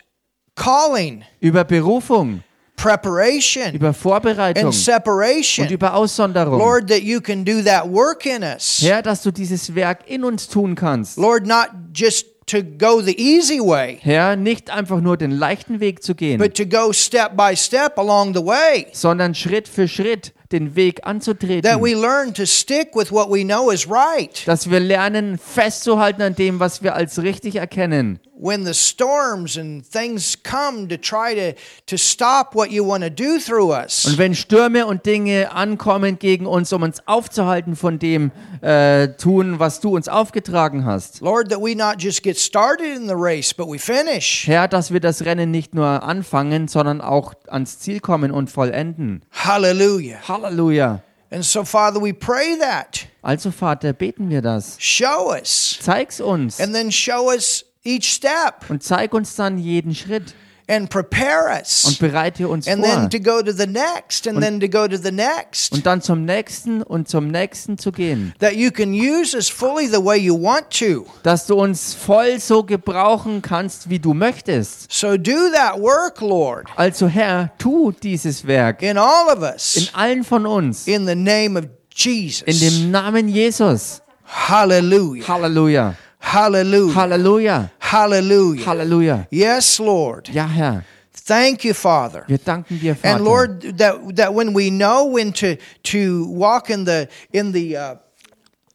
calling, über Berufung, preparation, über Vorbereitung and und separation. über Aussonderung. Lord, that you can do that work in us. Herr, dass du dieses Werk in uns tun kannst. Lord, not just to go the easy way, Herr, nicht einfach nur den leichten Weg zu gehen, but to go step by step along the way. sondern Schritt für Schritt den Weg That anzutreten. we learn to stick with what we know is right. Dass wir lernen, festzuhalten an dem, was wir als richtig erkennen. When the storms and things come to try to, to stop what you want to do through us, Und wenn Stürme und Dinge ankommen gegen uns, um uns aufzuhalten von dem äh, tun, was du uns aufgetragen hast. Lord, that we not just get started in the race, but we finish. Herr, dass wir das Rennen nicht nur anfangen, sondern auch ans Ziel kommen und vollenden. Hallelujah. Halleluja. And so, Father, we pray that. Also Vater, beten wir das. Show us. Zeig's uns And then show us each step und zeig uns dann jeden Schritt and prepare und us. bereite uns And vor. then to go to the next and then to go to the next. Und dann zum nächsten und zum nächsten zu gehen. That you can use us fully the way you want to. Dass du uns voll so gebrauchen kannst, wie du möchtest. So do that work, Lord, Also Herr, tu dieses Werk in all of in us. allen von uns. In the name of Jesus. In dem Namen Jesus. Hallelujah. Halleluja. Hallelujah. Halleluja. Hallelujah. Halleluja. Yes, Lord. Ja, Herr. Thank you, Father. Wir danken dir, Vater. And Lord, that that when we know when to to walk in the in the uh,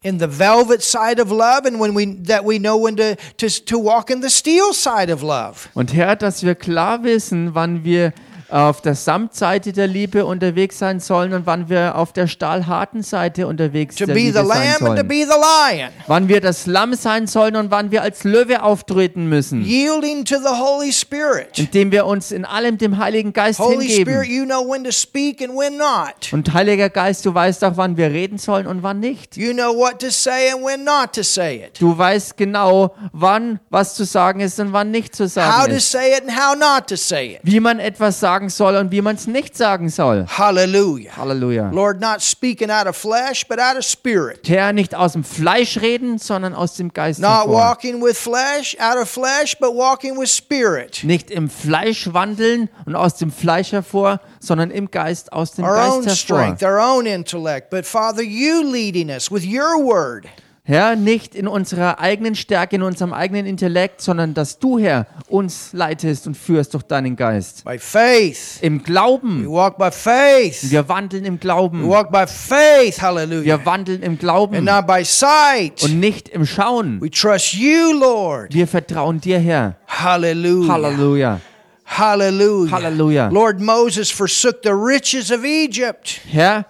in the velvet side of love, and when we that we know when to to to walk in the steel side of love. Und Herr, dass wir klar wissen, wann wir auf der Samtseite der Liebe unterwegs sein sollen und wann wir auf der stahlharten Seite unterwegs To der be the Liebe sein lamb and to sollen. be the lion. Wann wir das Lamm sein sollen und wann wir als Löwe auftreten müssen. Yielding to the Holy Spirit. Indem wir uns in allem dem Heiligen Geist Holy Spirit, hingeben. you know when to speak and when not. Und Heiliger Geist, du weißt auch, wann wir reden sollen und wann nicht. You know what to say and when not to say it. Du weißt genau, wann was zu sagen ist und wann nicht zu sagen ist. Wie man etwas sagen soll und wie man es nicht sagen soll. Hallelujah. Halleluja. Lord, not speaking out of flesh, but out of spirit. Herr, nicht aus dem Fleisch reden, sondern aus dem Geist Not hervor. walking with flesh, out of flesh, but walking with spirit. Nicht im Fleisch wandeln und aus dem Fleisch hervor, sondern im Geist aus dem Our own Geist hervor. strength, our own intellect, but Father, you leading us with your word. Herr, nicht in unserer eigenen Stärke, in unserem eigenen Intellekt, sondern dass du, Herr, uns leitest und führst durch deinen Geist. By faith. Im We Glauben. walk by faith. Wir wandeln im We Glauben. walk by faith. Hallelujah. Wir wandeln im Glauben And not by sight. und nicht im Schauen. We trust you, Lord. Wir vertrauen dir, Herr. Hallelujah. Halleluja. Hallelujah. Hallelujah. Lord Moses forsook the riches of Egypt. Herr,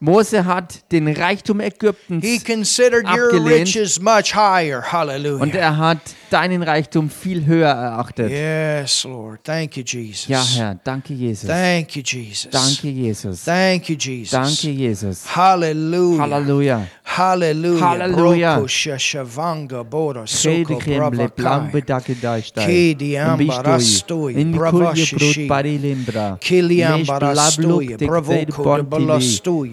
Mose hat den Reichtum Ägyptens He considered your Abgelehnt. riches much higher. und Hallelujah. er hat deinen Reichtum viel höher erachtet. Yes, Lord. Thank you, Jesus. Ja, Herr, danke Jesus. Thank you, Jesus. Danke Jesus. Thank you, Jesus. Danke Jesus. Hallelujah. Halleluja. Hallelujah. Hallelujah. Broko shashavanga bora soko Chedichem le bravakai. plambe dakedashtai. Kedi ambarastoi, In kulje bravashishi. brut parilimbra. Kiliam Nesh blabluk bravoko dictate de bontili. balastoi,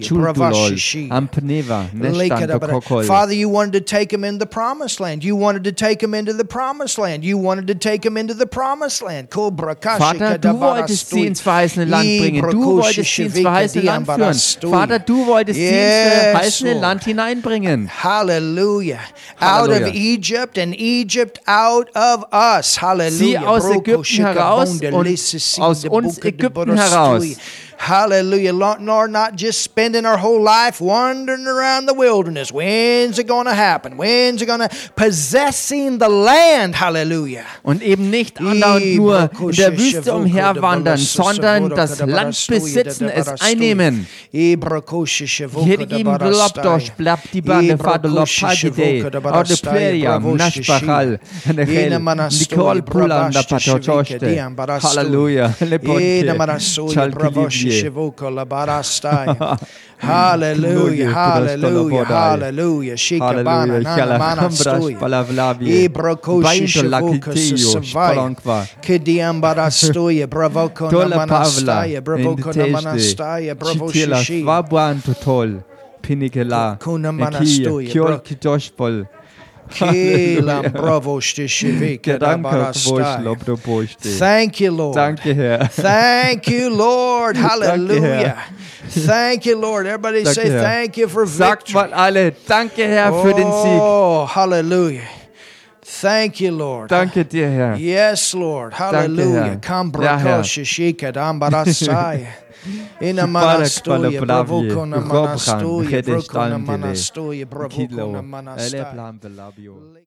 Father, you wanted to take him in the promised land. You wanted to take him into the promised land. You wanted to take him into the promised land. Vater, du wolltest sie ins verheißene Land bringen. Du wolltest sie ins verheißene Land führen. Vater, du wolltest sie ins verheißene. Land hineinbringen. Hallelujah. Out of. Egypt and Egypt out of us. Hallelujah. Sie aus Ägypten heraus und aus uns Ägypten heraus. Hallelujah. Lord, not just spending our whole life wandering around the wilderness. When's it going to happen? When's it going to possessing the land? Hallelujah. Und eben nicht andauernd nur in der Wüste umherwandern, sondern das Land besitzen, es einnehmen. Hedgim globdosh blab die Bande fado lopagide, aude pleriam, nashbachal, nechel, Nicole Pulanda patochoste. Halleluja, leponte, chalkilivje. Hallelujah, hallelujah, hallelujah. Shikabana, Halleluja, nana, mana, chalakambras stoy. palavlavie, Ibrokoshi susavaya. spalankva. Kidiambara stoya, bravoko Tola namana Pavla, staya, bravoko namana Inditeste, staya, bravo Chitila, shishi. Schwabuanto Tol, Pinikela, Kuna mana Ekia, Kilam. Thank you, Lord. Danke, Herr. Thank you, Lord. Hallelujah. Thank you, Lord. Everybody Danke, say Herr. thank you for Sagt victory. mal alle, danke, Herr, für den Sieg. Oh, hallelujah. Thank you, Lord. Danke dir, Herr. Yes, Lord. Hallelujah. Herr. Come Ja, Herr. Ένα μαναστούι, προβούκο να μαναστούι, προβούκο να μαναστούι, προβούκο να μαναστούι.